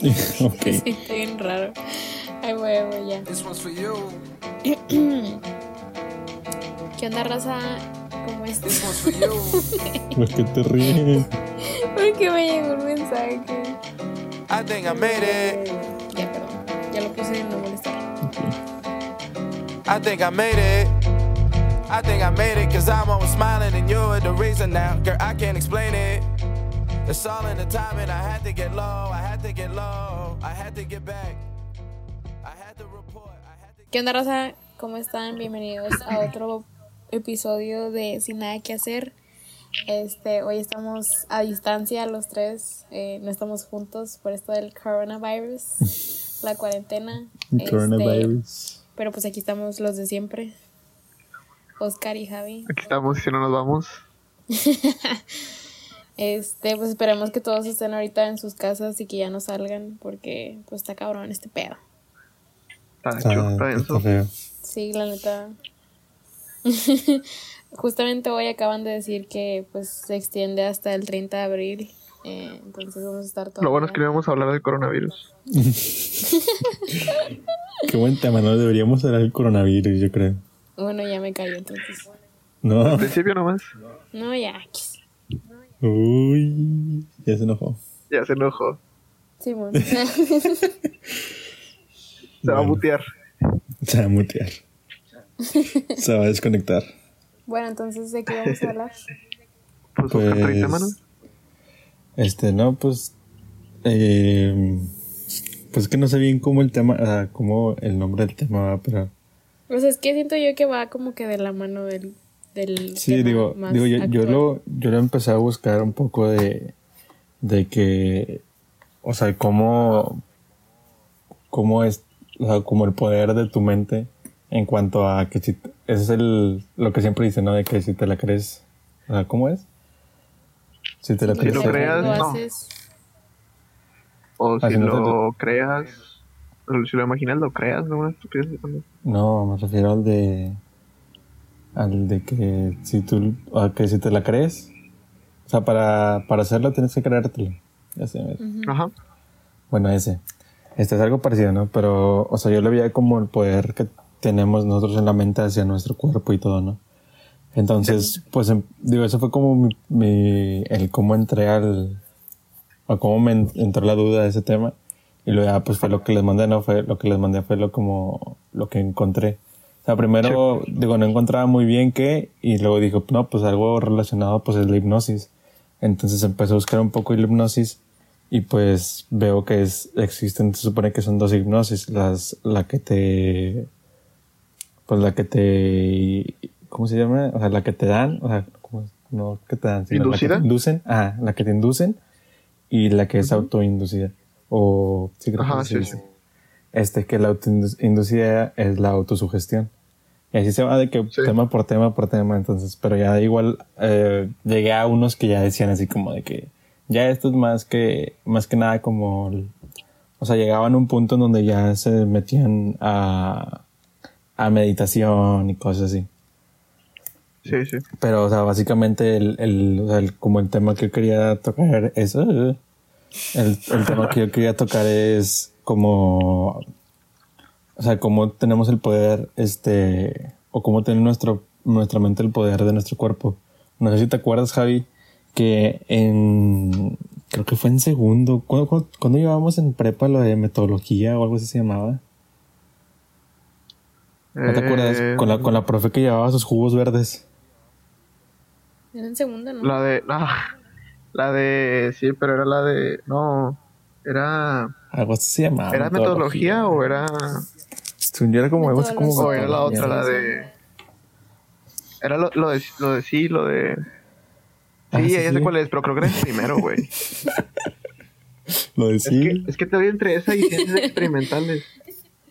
ok. Sí, está bien raro. Ay, voy, voy, ya. ¿Qué onda, raza? ¿Cómo estás? ¿Por qué te ríes? Porque me llegó un mensaje. I think I made it. Ya, perdón. Ya lo puse en no molestar. I think I made it. I think I made it cause I'm always smiling and you're the reason now. Girl, I can't explain it. It's all in the timing. I had to get low. I had to get low. I had to get back. I had to report. I had to ¿Qué onda, raza? ¿Cómo están? Bienvenidos a otro episodio de Sin Nada que Hacer. Este, hoy estamos a distancia los tres, eh, no estamos juntos por esto del coronavirus, la cuarentena. este, Coronavirus. pero pues aquí estamos los de siempre, Oscar y Javi. Aquí estamos y si no nos vamos. Este, pues esperemos que todos estén ahorita en sus casas y que ya no salgan porque pues está cabrón este pedo. Está, está denso. feo. Sí, la neta. Justamente hoy acaban de decir que pues se extiende hasta el 30 de abril. eh, entonces vamos a estar todos. Lo bueno es que no íbamos a hablar del coronavirus. Qué buen tema, ¿no? Deberíamos hablar del coronavirus, yo creo. Bueno, ya me cayó entonces. No. Al principio nomás. No, ya. Uy, ya se enojó. Ya se enojó. Simón. Se va a Bueno. mutear. Se va a mutear. Se va a desconectar. bueno, entonces de qué vamos a hablar. Pues, Pues- 30 manos. Este, no, pues. Eh, pues que no sé bien cómo el tema, ah, cómo el nombre del tema va, pero. Pues es que siento yo que va como que de la mano del. Del Sí, tema digo, más digo yo, yo lo, yo lo empecé a buscar un poco de, de que, o sea, cómo, cómo es, o sea, como el poder de tu mente en cuanto a que si, ese es el, lo que siempre dicen, ¿no? De que si te la crees, o sea, ¿cómo es? Si te la Si crees. lo Lo creas, no. O si Ah, si no lo creas. o Si lo imaginas, lo creas, ¿no? Una estupidez así también. No, me refiero al de, al de que si tú, o que si te la crees, o sea, para, para hacerlo tienes que creértelo. Ya sé, me- Ajá. Bueno, ese. Este es algo parecido, ¿no? Pero, o sea, yo le veía como el poder que tenemos nosotros en la mente hacia nuestro cuerpo y todo, ¿no? Entonces, pues, em- digo, eso fue como mi, mi- el cómo entré al, o cómo me en- entró la duda de ese tema. Y luego, ya, pues, fue lo que les mandé, ¿no? Fue, lo que les mandé fue lo como, lo que encontré. O sea, primero, digo, no encontraba muy bien qué, y luego dijo, no, pues algo relacionado, pues, es la hipnosis. Entonces empecé a buscar un poco la hipnosis y pues veo que es, existen, se supone que son dos hipnosis, las, la que te, pues la que te, ¿cómo se llama? O sea, la que te dan, o sea, no que te dan, sino la que ¿Inducida? te inducen, ah, la que te inducen y la que es autoinducida. O, sí, creo Ajá, sí, sí. Este, que la autoinducida es la autosugestión. Y así se va de que Sí. tema por tema por tema, entonces, pero ya igual eh, llegué a unos que ya decían así como de que ya esto es más que, más que nada como, o sea, llegaban a un punto en donde ya se metían a, a meditación y cosas así. Sí, sí. Pero, o sea, básicamente el, el, o sea, el- como el tema que yo quería tocar es... el, el tema que yo quería tocar es como... O sea, cómo tenemos el poder, este... O cómo tiene nuestro, nuestra mente el poder de nuestro cuerpo. No sé si te acuerdas, Javi, que en... Creo que fue en segundo. ¿Cuándo, cuándo, cuándo llevábamos en prepa lo de metodología o algo así se llamaba? ¿No te acuerdas? Eh, Con la, con la profe que llevaba sus jugos verdes. Era en segunda, ¿no? La de. Ah, la de. Sí, pero era la de. No. Era. Algo así se llamaba. ¿Era metodología o era.? Según yo era como algo así como. O era la otra, la de. Era lo, lo de. Lo de sí, lo de. Sí, Ah, sí, ya sé sí. cuál es, pero creo que era el primero, güey. Lo de Es sí. que, es que te doy entre esa y ciencias experimentales.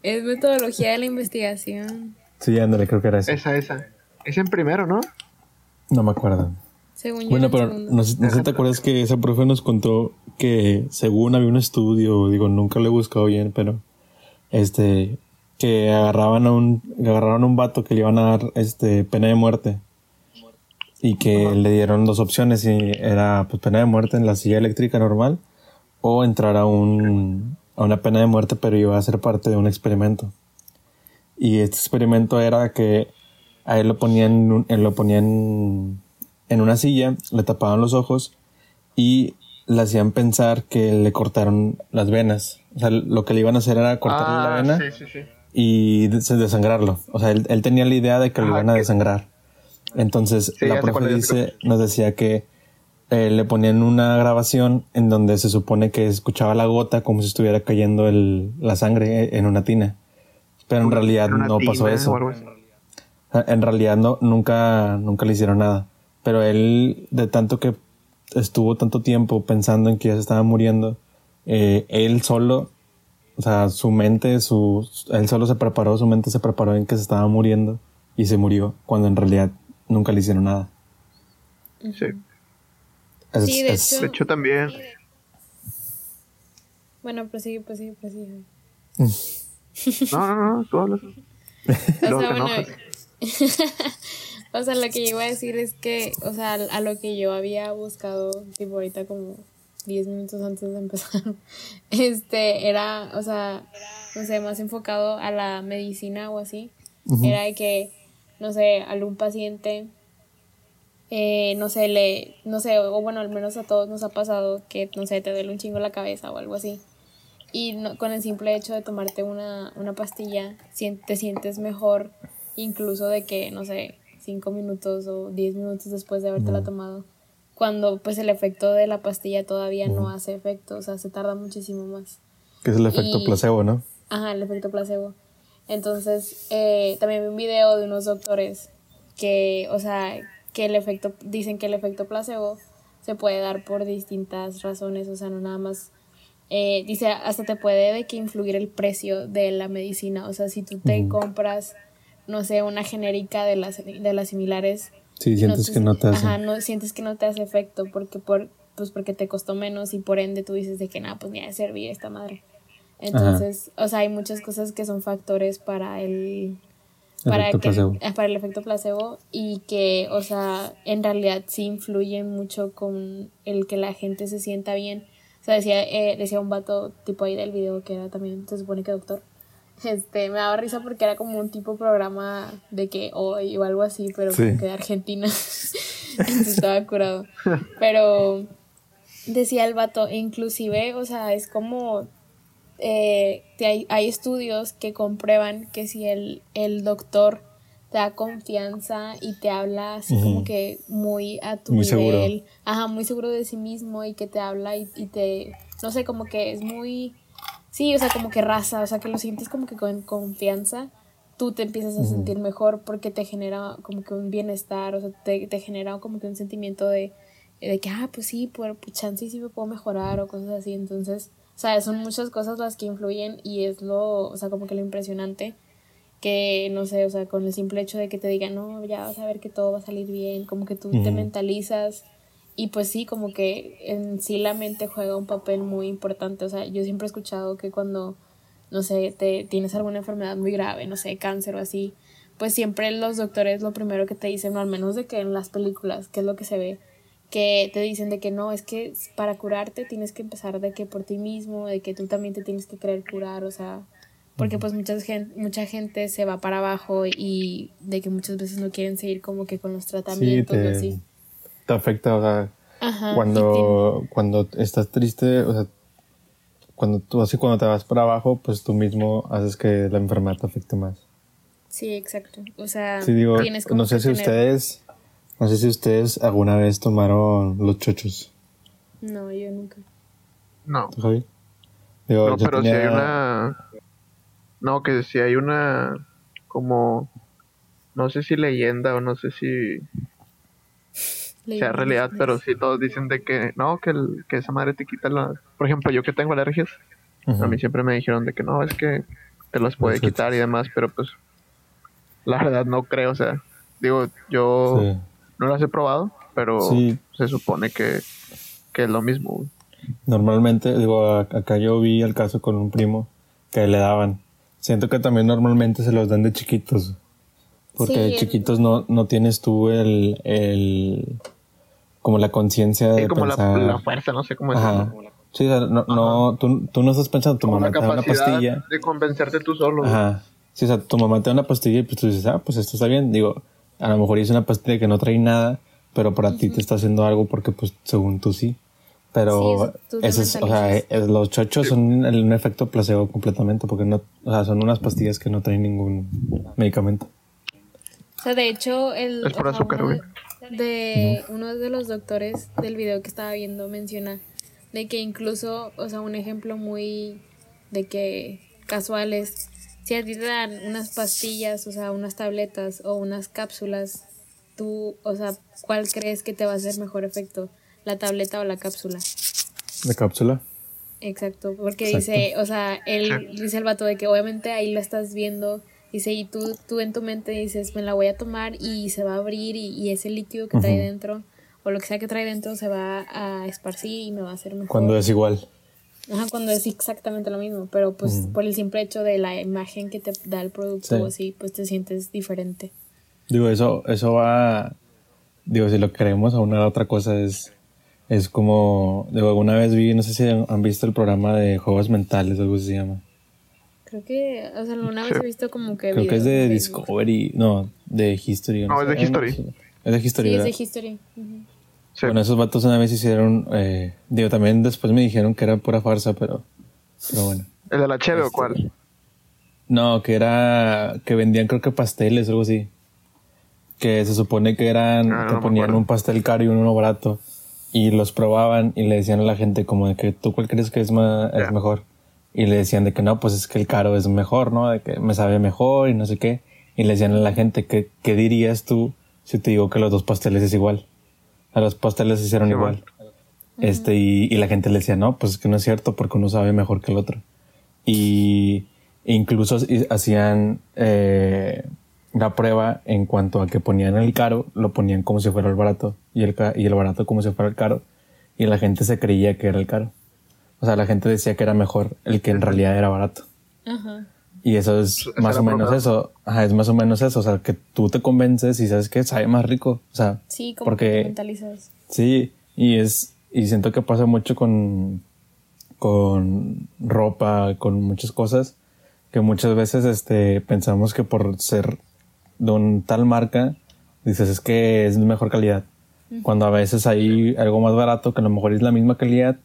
Es metodología de la investigación. Sí, ándale, creo que era eso. Esa, esa. Es en primero, ¿no? No me acuerdo. Según yo. Bueno, pero no, sé- no sé si te acuerdas que esa profe nos contó que según había un estudio, digo, nunca lo he buscado bien, pero este, que agarraban a un, agarraron a un vato que le iban a dar este pena de muerte y que le dieron dos opciones y era pues pena de muerte en la silla eléctrica normal o entrar a un a una pena de muerte, pero iba a ser parte de un experimento. Y este experimento era que a él lo ponían, él lo ponían en una silla, le tapaban los ojos y le hacían pensar que le cortaron las venas. O sea, lo que le iban a hacer era cortarle la Ah, vena sí, sí, sí. y des- desangrarlo. O sea, él, él tenía la idea de que lo Ajá, iban a que- desangrar. Entonces, la profe dice, nos decía que eh, le ponían una grabación en donde se supone que escuchaba la gota como si estuviera cayendo el, la sangre en una tina. Pero en realidad no pasó eso. En realidad no, nunca, nunca le hicieron nada. Pero él, de tanto que estuvo tanto tiempo pensando en que ya se estaba muriendo, eh, él solo, o sea, su mente, su, él solo se preparó, su mente se preparó en que se estaba muriendo y se murió, cuando en realidad nunca le hicieron nada. Sí. Es- Sí, de es- hecho. De hecho, también. Bueno, prosigue, prosigue, prosigue. No, no, no, tú hablas. O sea, te bueno, enojas. o sea, lo que yo iba a decir es que, o sea, a lo que yo había buscado, tipo ahorita como 10 minutos antes de empezar, este, era, o sea, no sé, más enfocado a la medicina o así. Era de que, no sé, algún paciente, eh, no sé, le, no sé, o bueno, al menos a todos nos ha pasado que, no sé, te duele un chingo la cabeza o algo así. Y no- con el simple hecho de tomarte una, una pastilla, te sientes mejor, incluso de que, no sé, cinco minutos o diez minutos después de habértela tomado. Cuando pues el efecto de la pastilla todavía no hace efecto, o sea, se tarda muchísimo más. que es el efecto y- placebo, ¿no? Ajá, el efecto placebo. Entonces, eh, también vi un video de unos doctores que, o sea, que el efecto, dicen que el efecto placebo se puede dar por distintas razones, o sea, no nada más, eh, dice, hasta te puede de que influir el precio de la medicina, o sea, si tú te compras, no sé, una genérica de las, de las similares, Sí, sientes te- que no te hace. Ajá, no, sientes que no te hace efecto porque por pues porque te costó menos y por ende tú dices de que nada, pues ni ha de servir esta madre. Entonces, o sea, hay muchas cosas que son factores para el que- para el efecto placebo y que, o sea, en realidad sí influyen mucho con el que la gente se sienta bien. O sea, decía, eh, decía un vato tipo ahí del video que era también, se supone que doctor. Este, me daba risa porque era como un tipo programa de que hoy o algo así, pero Sí. como que de Argentina. Estaba curado. Pero decía el vato, inclusive, o sea, es como eh, te hay, hay estudios que comprueban que si el, el doctor te da confianza y te habla así como que muy a tu Muy seguro. nivel, ajá, muy seguro de sí mismo y que te habla y, y te, no sé, como que es muy, sí, o sea, como que raza, o sea, que lo sientes como que con confianza, tú te empiezas a sentir mejor porque te genera como que un bienestar, o sea, te, te genera como que un sentimiento de, de que, ah, pues sí, por, pues chance sí me puedo mejorar o cosas así, entonces, o sea, son muchas cosas las que influyen y es lo, o sea, como que lo impresionante que, no sé, o sea, con el simple hecho de que te digan, no, ya vas a ver que todo va a salir bien, como que tú te mentalizas y pues sí, como que en sí la mente juega un papel muy importante, o sea, yo siempre he escuchado que cuando, no sé, te tienes alguna enfermedad muy grave, no sé, cáncer o así, pues siempre los doctores lo primero que te dicen, o al menos de que en las películas, que es lo que se ve, que te dicen de que no, es que para curarte tienes que empezar de que por ti mismo, de que tú también te tienes que creer curar, o sea, porque pues mucha gente, mucha gente se va para abajo y de que muchas veces no quieren seguir como que con los tratamientos te, así. Te afecta, o sea, Ajá, y cuando, cuando estás triste, o sea, cuando tú así cuando te vas para abajo, pues tú mismo haces que la enfermedad te afecte más. Sí, exacto. O sea, Sí, digo, tienes como no sé que si tener- ustedes, no sé si ustedes alguna vez tomaron los chochos, No, yo nunca. No. ¿tú, Javi? Digo, No, yo pero si hay una. No, que si hay una. Como. No sé si leyenda o no sé si sea realidad, pero sí todos dicen de que no, que, el- que esa madre te quita la. Por ejemplo, yo que tengo alergias, Ujú. a mí siempre me dijeron de que no, es que te las puede quitar y demás, pero pues. La verdad no creo, o sea. Digo, yo Sí. no las he probado, pero Sí. se supone que, que es lo mismo. Normalmente, digo, acá yo vi el caso con un primo que le daban. Siento que también normalmente se los dan de chiquitos. Porque Sí, de el- chiquitos no, no tienes tú el, el como la conciencia de Sí, como la, pensar. la fuerza, no sé cómo decirlo. Sí, o sea, no, no tú, tú no estás pensando, tu Como mamá la te da una pastilla. de convencerte tú solo. Ajá. Sí, o sea, tu mamá te da una pastilla y pues tú dices, ah, pues esto está bien. Digo, a lo mejor es una pastilla que no trae nada, pero para ti te está haciendo algo porque pues según tú sí. Sí, Pero eso, te ese es, o sea, los chochos son el- un efecto placebo completamente porque no, o sea, son unas pastillas que no traen ningún medicamento. O sea, de hecho, el, Es por azúcar, güey. De uno de los doctores del video que estaba viendo menciona de que incluso, o sea, un ejemplo muy de que casual es si a ti te dan unas pastillas, o sea, unas tabletas o unas cápsulas, tú, o sea, ¿cuál crees que te va a hacer mejor efecto? ¿La tableta o la cápsula? ¿De cápsula? Exacto, porque Exacto. dice, o sea, él dice el vato de que obviamente ahí lo estás viendo, dice, y tú, tú en tu mente dices, me la voy a tomar y se va a abrir y, y ese líquido que trae dentro, o lo que sea que trae dentro, se va a esparcir y me va a hacer mejor. Cuando es igual. Ajá, cuando es exactamente lo mismo, pero pues por el simple hecho de la imagen que te da el producto Sí. o así, pues te sientes diferente. Digo, eso, eso va. Digo, si lo queremos a una otra cosa es. Es como. Digo, alguna vez vi, no sé si han han visto el programa de juegos mentales, algo así se llama. Creo que, o sea, alguna vez he visto como que... Creo que es de. Discovery. No, de History. No, es de. History. Es de History, Sí, es ¿verdad? de History. Ujú. Sí. Bueno, esos vatos una vez hicieron. Eh, digo, también después me dijeron que era pura farsa, pero. Pero bueno. ¿El de la cheve o Este, cuál? No, que era. Que vendían, creo que pasteles o algo así. Que se supone que eran. Ah, no que ponían un pastel caro y uno barato. Y los probaban y le decían a la gente, como de que tú cuál crees que es, ma- es Ya. mejor. Y le decían de que no, pues es que el caro es mejor, ¿no? De que me sabe mejor y no sé qué. Y le decían a la gente, que, ¿qué dirías tú si te digo que los dos pasteles es igual? A los pasteles se hicieron Sí, igual. Este, y, y la gente le decía, no, pues es que no es cierto porque uno sabe mejor que el otro. Y incluso hacían eh, la prueba en cuanto a que ponían el caro, lo ponían como si fuera el barato y el, y el barato como si fuera el caro. Y la gente se creía que era el caro. O sea, la gente decía que era mejor el que en realidad era barato. Ajá. Y eso es Eso más o menos eso. Ajá, es más o menos eso. O sea, que tú te convences y sabes que sabe más rico. O sea, Sí, como que te mentalizas. Sí, y es, y siento que pasa mucho con, con ropa, con muchas cosas, que muchas veces este, pensamos que por ser de un tal marca, dices es que es de mejor calidad. Cuando a veces hay algo más barato que a lo mejor es la misma calidad,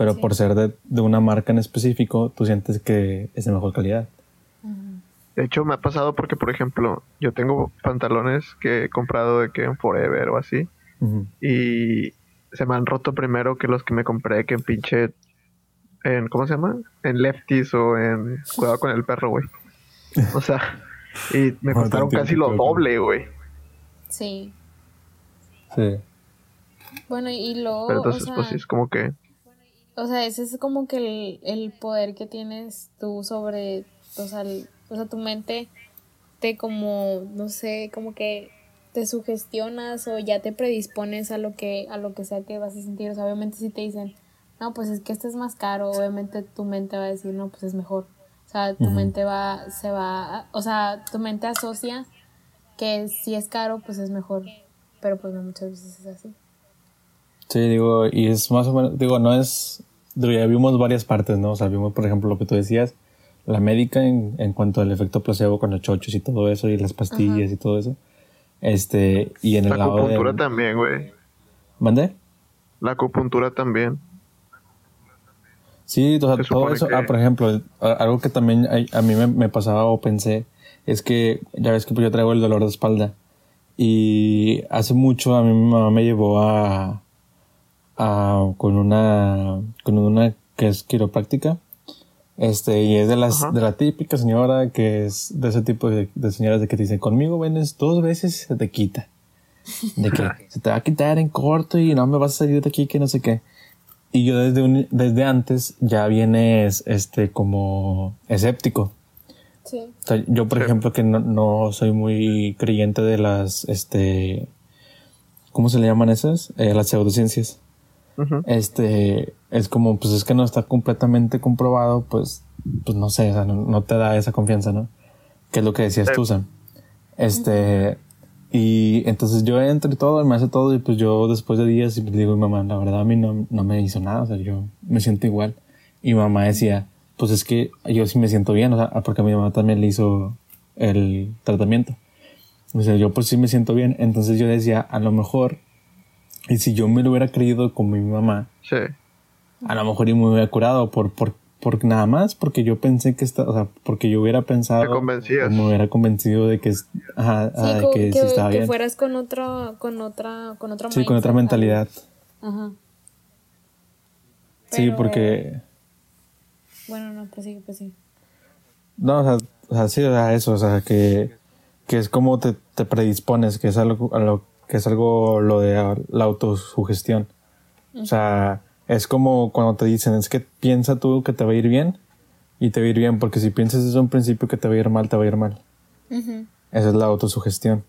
pero por ser de, de una marca en específico, tú sientes que es de mejor calidad. De hecho, me ha pasado porque, por ejemplo, yo tengo pantalones que he comprado de que en Forever o así. Y se me han roto primero que los que me compré que en pinche... En, ¿Cómo se llama? En Lefties o en Cuidado con el perro, güey. O sea, y me costaron casi lo doble, güey. Sí. Sí. Bueno, y luego, Pero entonces, o sea, pues sí, es como que... o sea, ese es como que el, el poder que tienes tú sobre, o sea, el- o sea, tu mente te como, no sé, como que te sugestionas o ya te predispones a lo que, a lo que sea que vas a sentir. O sea, obviamente si te dicen, no, pues es que este es más caro, obviamente tu mente va a decir, no, pues es mejor. O sea, tu mente va, se va, o sea, tu mente asocia que si es caro, pues es mejor. Pero pues no muchas veces es así. Sí, digo, y es más o menos, digo, no es, digo, ya vimos varias partes, ¿no? O sea, vimos, por ejemplo, lo que tú decías, la médica en, en cuanto al efecto placebo con los chochos y todo eso, y las pastillas y todo eso. Este, y en el La lado acupuntura de... también, güey. ¿Mandé? La acupuntura también. Sí, o sea, Se todo eso. que- Ah, por ejemplo, a- algo que también a mí me, me pasaba o pensé es que ya ves que yo traigo el dolor de espalda. Y hace mucho a mí mi mamá me llevó a, a con una con una que es quiropráctica. Este, y es de las Ajá. de la típica señora que es de ese tipo de, de señoras de que te dicen, conmigo vienes dos veces y se te quita. De que se te va a quitar en corto y no me vas a salir de aquí que no sé qué. Y yo desde, un- desde antes ya vienes este como escéptico. Sí. O sea, yo, por Sí. ejemplo, que no, no soy muy creyente de las, este, ¿cómo se le llaman esas? Eh, las pseudociencias. Ujú. Este, es como, pues es que no está completamente comprobado, pues, pues no sé, o sea, no, no te da esa confianza, ¿no? Que es lo que decías Sí. tú, Sam. Este, Y entonces yo entro y todo, me hace todo, y pues yo después de días y digo, mamá, la verdad a mí no, no me hizo nada, o sea, yo me siento igual. Y mamá decía, pues es que yo sí me siento bien, o sea, porque a mi mamá también le hizo el tratamiento. O sea, yo pues sí me siento bien. Entonces yo decía, a lo mejor, y si yo me lo hubiera creído como mi mamá, Sí. a lo mejor y me hubiera curado por, por, por nada más, porque yo pensé que está, o sea, porque yo hubiera pensado, Te me hubiera convencido de que, ajá, Sí, de que, que, sí estaba que bien. fueras con otro, con otra, con otro Sí, con otra mentalidad. Ajá. Sí, porque, Bueno, no, pues sí, pues sí. no, o sea, o sea, sí, o sea, eso, o sea, que, que es como te, te predispones, que es algo, a lo, que es algo lo de la autosugestión. O sea, es como cuando te dicen, es que piensa tú que te va a ir bien y te va a ir bien, porque si piensas desde un principio que te va a ir mal, te va a ir mal. Esa es la autosugestión.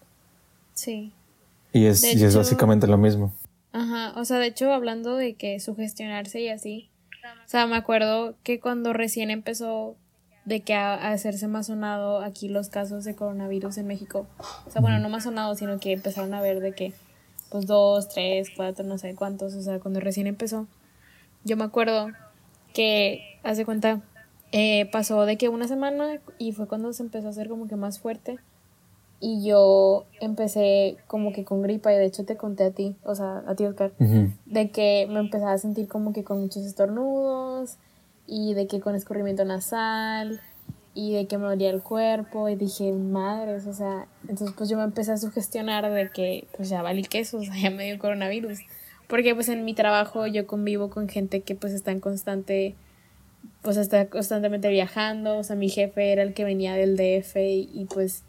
Sí. Y es, y es básicamente lo mismo. Ajá, o sea, de hecho, hablando de que sugestionarse y así, o sea, me acuerdo que cuando recién empezó de que a, a hacerse más sonado aquí los casos de coronavirus en México, o sea, bueno, no más sonado, sino que empezaron a ver de que, pues, dos, tres, cuatro, no sé cuántos, o sea, cuando recién empezó, yo me acuerdo que, hace cuenta, eh, pasó de que una semana y fue cuando se empezó a hacer como que más fuerte. Y yo empecé como que con gripa y de hecho te conté a ti, o sea, a ti Oscar, de que me empezaba a sentir como que con muchos estornudos y de que con escurrimiento nasal y de que me dolía el cuerpo y dije, madres, o sea, entonces pues yo me empecé a sugestionar de que pues ya valí queso, o sea, ya me dio coronavirus. Porque pues en mi trabajo yo convivo con gente que pues está en constante, pues está constantemente viajando, o sea, mi jefe era el que venía del DF y, y, pues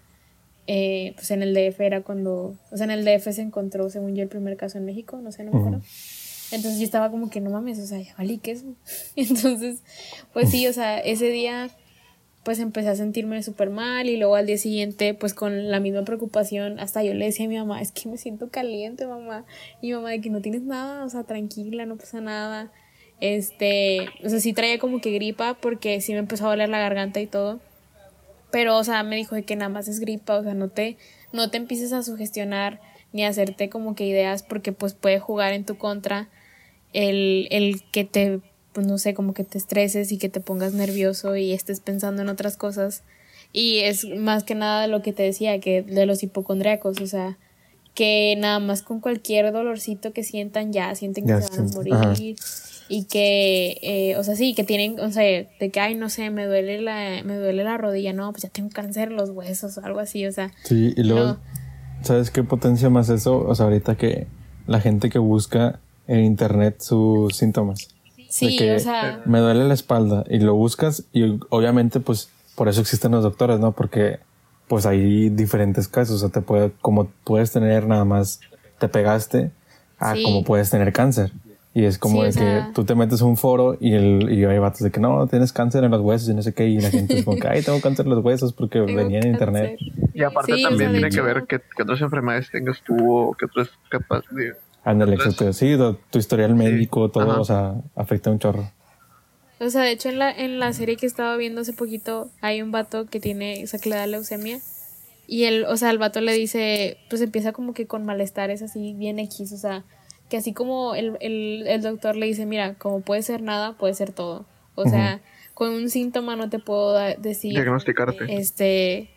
eh, pues en el DF era cuando, o sea, en el DF se encontró, según yo, el primer caso en México, no sé, no me acuerdo. Entonces yo estaba como que no mames, o sea, ya valí queso. Entonces, pues sí, o sea, ese día pues empecé a sentirme súper mal y luego al día siguiente pues con la misma preocupación hasta yo le decía a mi mamá, es que me siento caliente mamá y mi mamá de que no tienes nada, o sea, tranquila, no pasa nada. Este, o sea, sí traía como que gripa porque sí me empezó a doler la garganta y todo. Pero, o sea, me dijo de que nada más es gripa, o sea, no te, no te empieces a sugestionar ni a hacerte como que ideas porque pues puede jugar en tu contra el, el que te, pues no sé, como que te estreses y que te pongas nervioso y estés pensando en otras cosas. Y es más que nada lo que te decía, que de los hipocondriacos, o sea, que nada más con cualquier dolorcito que sientan ya sienten que Ya se van a sienten, ajá. morir y que, eh, o sea, sí, que tienen, o sea, de que, ay, no sé, me duele la, me duele la rodilla, no, pues ya tengo cáncer en los huesos o algo así, o sea, Sí, y luego, No. ¿sabes qué potencia más eso? O sea, ahorita que la gente que busca en internet sus síntomas. sí, de que o sea, me duele la espalda y lo buscas y obviamente pues por eso existen los doctores, ¿no? Porque pues hay diferentes casos, o sea, te puede, como puedes tener nada más, te pegaste, a Sí. como puedes tener cáncer. Y es como Sí, o de sea- que tú te metes a un foro y, el, y hay vatos de que no, tienes cáncer en los huesos y no sé qué, y la gente es como que, ay, tengo cáncer en los huesos porque tengo venía en internet. Y aparte Sí, o también sea, tiene que ver qué, qué otras enfermedades tengas tú o qué otras capaz de... Ándale, exacto. Sí, tu historial médico, todo, Ajá. o sea, afecta un chorro. O sea, de hecho en la, en la serie que estaba viendo hace poquito hay un vato que tiene, o sea, que le da leucemia y el, o sea, el vato le dice, pues empieza como que con malestares así bien X, o sea, que así como el, el, el doctor le dice, mira, como puede ser nada, puede ser todo. O sea, con un síntoma no te puedo decir, Diagnosticarte. este,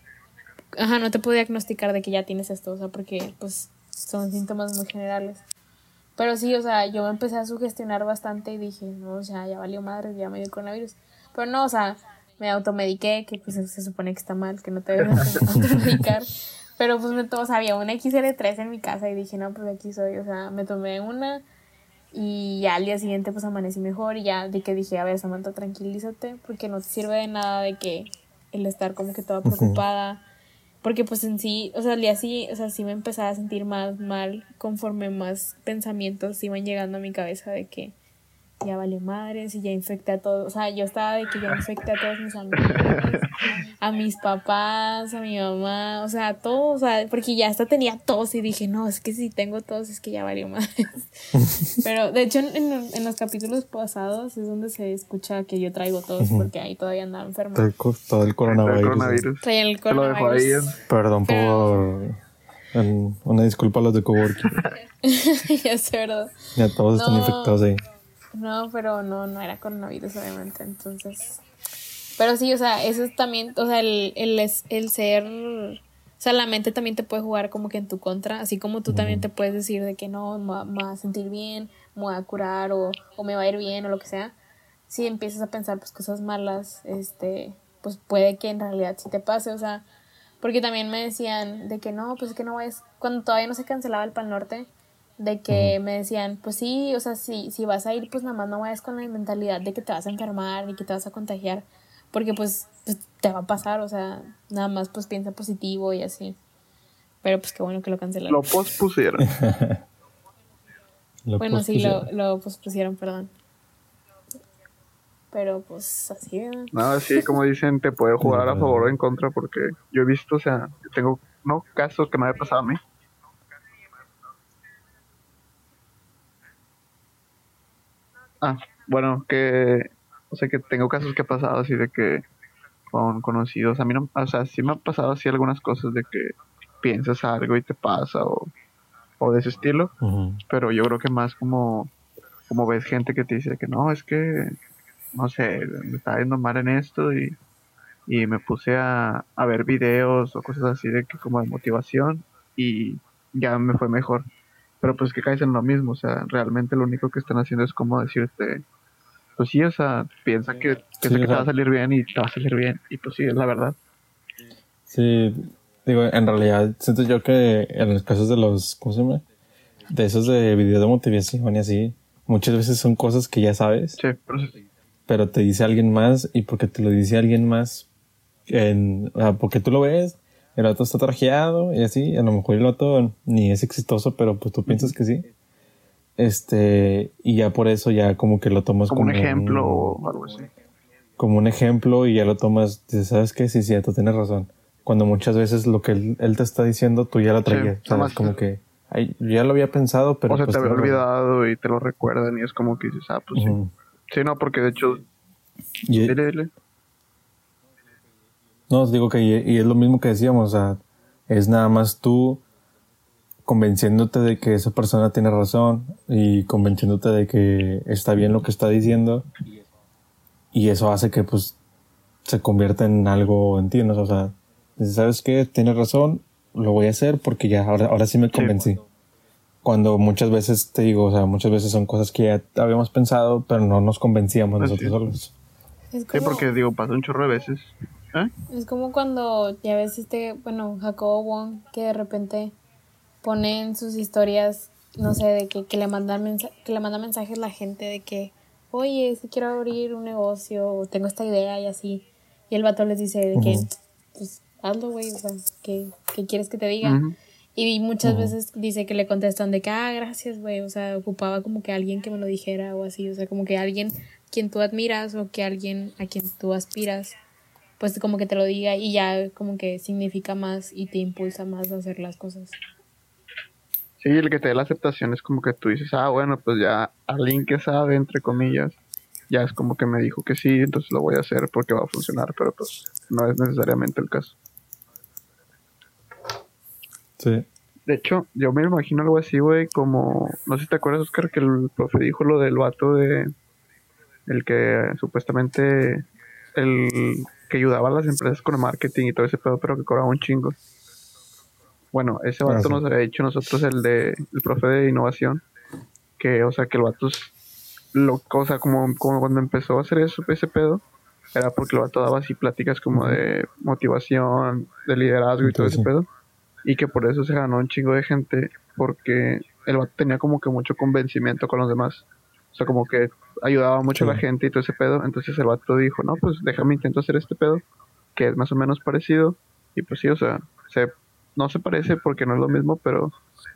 ajá, no te puedo diagnosticar de que ya tienes esto, o sea, porque pues son síntomas muy generales. Pero sí, o sea, yo me empecé a sugestionar bastante y dije, no, o sea, ya valió madre, ya me dio coronavirus. Pero no, o sea, me automediqué, que pues se supone que está mal, que no te debes automedicar. Pero pues me o sea, había una XL3 en mi casa y dije, no, pues aquí soy, o sea, me tomé una y ya al día siguiente pues amanecí mejor y ya de que dije, a ver, Samantha, tranquilízate, porque no te sirve de nada de que el estar como que toda preocupada. Porque pues en sí, o sea, al día sí, o sea, sí me empezaba a sentir más mal conforme más pensamientos iban llegando a mi cabeza de que ya vale madres y ya infecté a todos. O sea, yo estaba de que ya infecté a todos mis amigos, a mis papás, a mi mamá, o sea, a todos, o sea, porque ya hasta tenía tos y dije, no, es que si tengo tos es que ya valió madres. Pero de hecho en, en- los capítulos pasados es donde se escucha que yo traigo tos porque ahí todavía andaba enferma. Todo el, co- todo el coronavirus. coronavirus. Traía el Te lo dejo ahí. coronavirus. en- Perdón Pero- por En- una disculpa a los de coworking. ya sé, ¿verdad? Ya todos están infectados ahí. No, pero no, no era coronavirus, obviamente. Entonces. Pero sí, o sea, eso es también, o sea, el, el, es- el ser. O sea, la mente también te puede jugar como que en tu contra, así como tú también te puedes decir de que no, me va- me va a sentir bien, me voy a curar o, o me va a ir bien o lo que sea. Si empiezas a pensar pues cosas malas, este, pues puede que en realidad sí te pase, o sea, porque también me decían de que no, pues es que no vayas, cuando todavía no se cancelaba el Pal Norte, de que me decían, pues sí, o sea, si, si vas a ir, pues nada más no vayas con la mentalidad de que te vas a enfermar ni que te vas a contagiar, porque pues, pues te va a pasar, o sea, nada más pues piensa positivo y así. Pero pues qué bueno que lo cancelaron. Lo pospusieron. Lo bueno, sí, lo, pospusieron. lo pospusieron, perdón. Pero pues así, así como dicen, te puede jugar a favor o en contra porque yo he visto, o sea, yo tengo, no, casos que me haya pasado a mí. Ah, bueno, que, o sea, que tengo casos que he pasado así de que con conocidos, a mí no, o sea, sí me ha pasado así algunas cosas de que piensas algo y te pasa o, o de ese estilo, pero yo creo que más como, como ves gente que te dice que no, es que, no sé, me estaba yendo mal en esto y, y me puse a, a ver videos o cosas así de que como de motivación y ya me fue mejor. Pero pues que caes en lo mismo, o sea, realmente lo único que están haciendo es como decirte, pues sí, o sea, piensa que, piensa Sí, que te va a salir bien y te va a salir bien, y pues sí, es la verdad. Sí, digo, en realidad siento yo que en los casos de los, ¿cómo se llama? De esos de videos de motivación y así, muchas veces son cosas que ya sabes, Sí, pero sí, pero te dice alguien más y porque te lo dice alguien más, en, o sea, porque tú lo ves, el otro está trajeado y así, a lo mejor el otro ni es exitoso, pero pues tú piensas que sí. Este, y ya por eso ya como que lo tomas como como, un ejemplo o algo así. como un ejemplo y ya lo tomas, dices, ¿sabes qué? Sí, sí, tú tienes razón. Cuando muchas veces lo que él, él te está diciendo, tú ya lo traías. Sí, ¿sabes? Como que, ay, ya lo había pensado, pero... o sea, pues, te había razón. olvidado y te lo recuerdan y es como que dices, ah, pues sí. Sí, no, porque de hecho, Y- dile, dile. No, os digo que y, es lo mismo que decíamos, o sea, es nada más tú convenciéndote de que esa persona tiene razón y convenciéndote de que está bien lo que está diciendo y eso hace que pues se convierta en algo en ti, ¿no? O sea, dices, ¿sabes qué? Tienes razón, lo voy a hacer porque ya ahora, ahora sí me convencí. Cuando muchas veces te digo, o sea, muchas veces son cosas que ya habíamos pensado, pero no nos convencíamos nosotros sí. solos. Sí, porque digo, pasa un chorro de veces. ¿Eh? es como cuando ya ves este, bueno, Jacobo Wong, que de repente pone en sus historias, no sé, de que, que le mensa- que le manda mensajes a la gente de que, oye, si quiero abrir un negocio, o tengo esta idea y así. Y el vato les dice de que, pues hazlo, güey, o sea, ¿qué, qué quieres que te diga? Y muchas veces dice que le contestan de que, ah, gracias, güey. O sea, ocupaba como que alguien que me lo dijera o así. O sea, como que alguien quien tú admiras o que alguien a quien tú aspiras, pues como que te lo diga y ya como que significa más y te impulsa más a hacer las cosas. Sí, el que te dé la aceptación es como que tú dices, ah, bueno, pues ya alguien que sabe, entre comillas, ya es como que me dijo que sí, entonces lo voy a hacer porque va a funcionar, pero pues no es necesariamente el caso. Sí. De hecho, yo me imagino algo así, güey, como, no sé si te acuerdas, Oscar, que el profe dijo lo del vato de, el que supuestamente, el que ayudaba a las empresas con el marketing y todo ese pedo, pero que cobraba un chingo. Bueno, ese vato sí. nos había dicho nosotros, el de, el profe de innovación, que, o sea, que el vato, lo, o sea, como, como cuando empezó a hacer eso, ese pedo, era porque el vato daba así pláticas como de motivación, de liderazgo y todo ese pedo y que por eso se ganó un chingo de gente porque el vato tenía como que mucho convencimiento con los demás. O sea, como que ayudaba mucho a la gente y todo ese pedo. Entonces el vato dijo, no, pues déjame intento hacer este pedo, que es más o menos parecido. Y pues sí, o sea, se, no se parece porque no es lo mismo, pero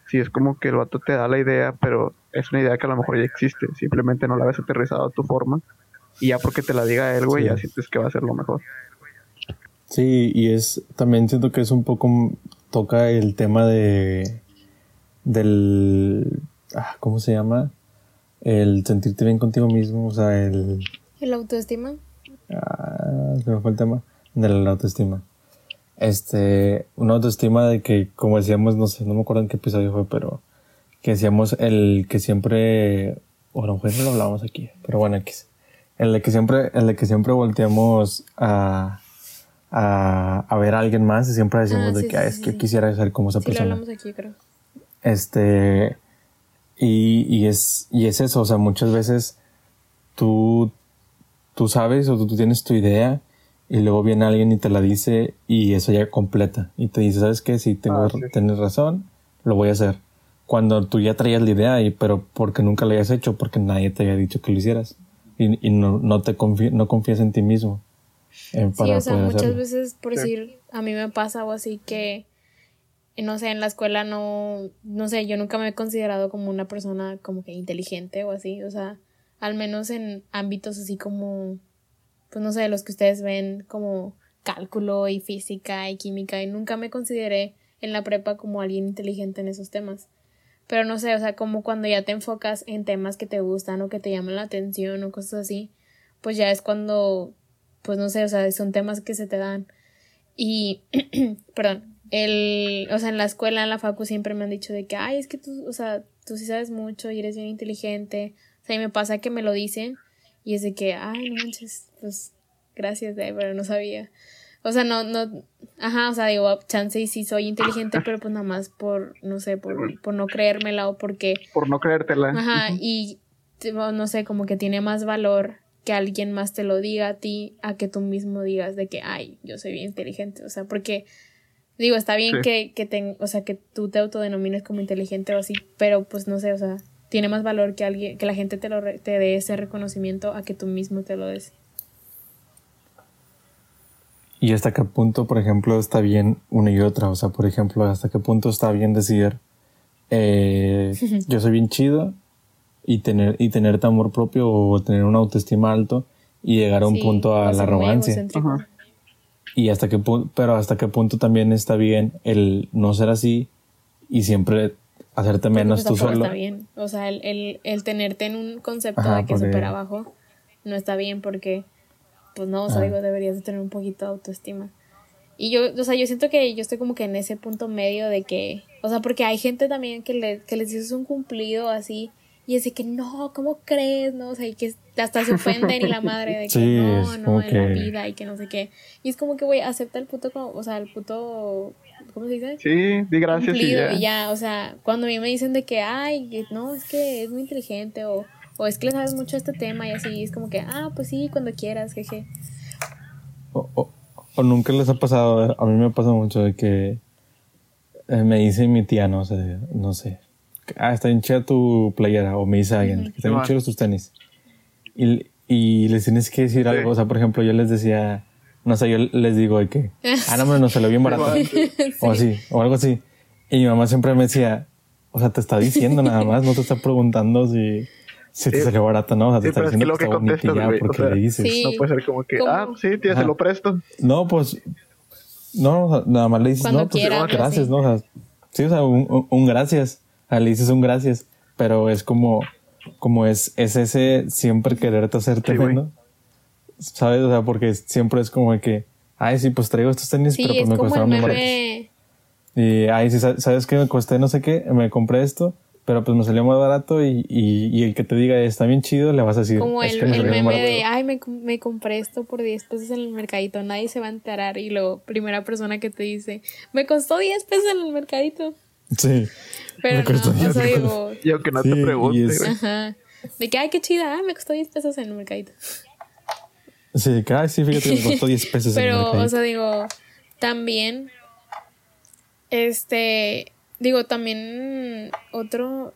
sí es como que el vato te da la idea, pero es una idea que a lo mejor ya existe. Simplemente no la ves aterrizado a tu forma. Y ya porque te la diga él, güey, Sí. ya sientes que va a ser lo mejor. Sí, y es también siento que es un poco toca el tema de del ah, ¿cómo se llama? El sentirte bien contigo mismo, o sea, el ¿El autoestima? ah, se me fue el tema de la autoestima. este, una autoestima de que, como decíamos, no sé, no me acuerdo en qué episodio fue, pero que decíamos el que siempre, o no lo hablábamos aquí, pero bueno, aquí, el de que siempre, el de que siempre volteamos a, a, a ver a alguien más y siempre decimos Ah, de sí, que sí, "Ah, es sí, que sí. quisiera ser como esa Sí, lo persona. hablamos aquí, creo. Este, y, y es, y es eso, o sea, muchas veces tú, tú sabes o tú, tú tienes tu idea y luego viene alguien y te la dice y eso ya completa y te dice, ¿sabes qué? Si tengo, Ah, sí. tienes razón, lo voy a hacer. Cuando tú ya traías la idea y, pero porque nunca la hayas hecho, porque nadie te había dicho que lo hicieras y, y no, no te confi- no confías en ti mismo. eh, Sí, o sea, poder muchas hacerlo. veces, por Sí. decir, a mí me pasa o así que, no sé, en la escuela no, no sé, yo nunca me he considerado como una persona como que inteligente o así, o sea, al menos en ámbitos así como, pues no sé, los que ustedes ven como cálculo y física y química, y nunca me consideré en la prepa como alguien inteligente en esos temas. Pero no sé, o sea, como cuando ya te enfocas en temas que te gustan o que te llaman la atención o cosas así, pues ya es cuando, pues no sé, o sea, son temas que se te dan. Y, perdón, el, o sea, en la escuela, en la facu siempre me han dicho de que, ay, es que tú, o sea, tú sí sabes mucho y eres bien inteligente. O sea, y me pasa que me lo dicen y es de que, ay, no manches, pues gracias, eh, pero no sabía. O sea, no, no, ajá, o sea, digo, chance y sí soy inteligente, pero pues nada más por, no sé, por, por no creérmela o porque, Por no creértela. ajá, y no sé, como que tiene más valor que alguien más te lo diga a ti a que tú mismo digas de que, ay, yo soy bien inteligente, o sea, porque, digo, está bien Sí. que, que, te, o sea, que tú te autodenomines como inteligente o así, pero pues no sé, o sea, tiene más valor que alguien, que la gente te lo re- te dé ese reconocimiento a que tú mismo te lo des. Y hasta qué punto, por ejemplo, está bien una y otra. O sea, por ejemplo, hasta qué punto está bien decir, eh, yo soy bien chido y tener, y tenerte amor propio o tener una autoestima alto y llegar a un Sí, punto a la arrogancia. Y hasta qué punto, pero hasta qué punto también está bien el no ser así y siempre hacerte menos pues, tú solo. está bien. O sea, el, el, el tenerte en un concepto Ajá, de que porque- súper abajo no está bien porque, pues no, o sea, digo, deberías de tener un poquito de autoestima. Y yo, o sea, yo siento que yo estoy como que en ese punto medio de que, o sea, porque hay gente también que, le, que les dices un cumplido así y es de que no, ¿cómo crees? No, o sea, y que hasta se ofenden y la madre de que Sí, no, no, en la que- vida y que no sé qué. Y es como que, güey, acepta el puto, como- o sea, el puto, ¿cómo se dice? Sí, di gracias y cumplido ya. y ya, o sea, cuando a mí me dicen de que, ay, que no, es que es muy inteligente o, o es que le sabes mucho a este tema y así, es como que, ah, pues sí, cuando quieras, jeje. O, o- o nunca les ha pasado, a mí me pasa mucho de que eh, me dice mi tía, no sé, no sé, que, ah, está bien chida tu playera, o me dice alguien, que están bien Simón. chidos tus tenis. Y, y les tienes que decir algo, o sea, por ejemplo, yo les decía, no sé, yo les digo de que, ah, no, no se lo bien barato, o así, o algo así. Y mi mamá siempre me decía, o sea, te está diciendo nada más, no te está preguntando si, si te Sí. salió barato, ¿no? O sea, te Sí, está pero es que diciendo que que está bonito ya güey, o porque sea, le dices. Sí. No puede ser como que, ¿Cómo? ah, sí, tía, Ajá. se lo presto. No, pues. No, o sea, nada más le dices, Cuando no, pues gracias, sí. ¿no? O sea, sí, o sea, un, un- un gracias. O sea, le dices un gracias. Pero es como, como es, es ese siempre quererte hacer Sí, tremendo. ¿Sabes? O sea, porque siempre es como que, ay, sí, pues traigo estos tenis, Sí, pero pues es me costaron meme, Y, ay, sí, sa- sabes que me costé no sé qué, me compré esto, pero pues me salió más barato y, y, y el que te diga está bien chido, le vas a decir. como "Es el, que me el meme barato". de, ay, me, me compré esto por 10 pesos en el mercadito, nadie se va a enterar. Y luego, primera persona que te dice, me costó 10 pesos en el mercadito. Sí. Pero Me no, costó o 10 sea, pesos. digo, Y aunque no Sí, te pregunte, es- ajá. De que, ay, qué chida, ah, me costó 10 pesos en el mercadito. Sí, que, ay, sí, fíjate, me costó 10 pesos en el Pero, mercadito. o sea, digo, también, este, digo, también otro,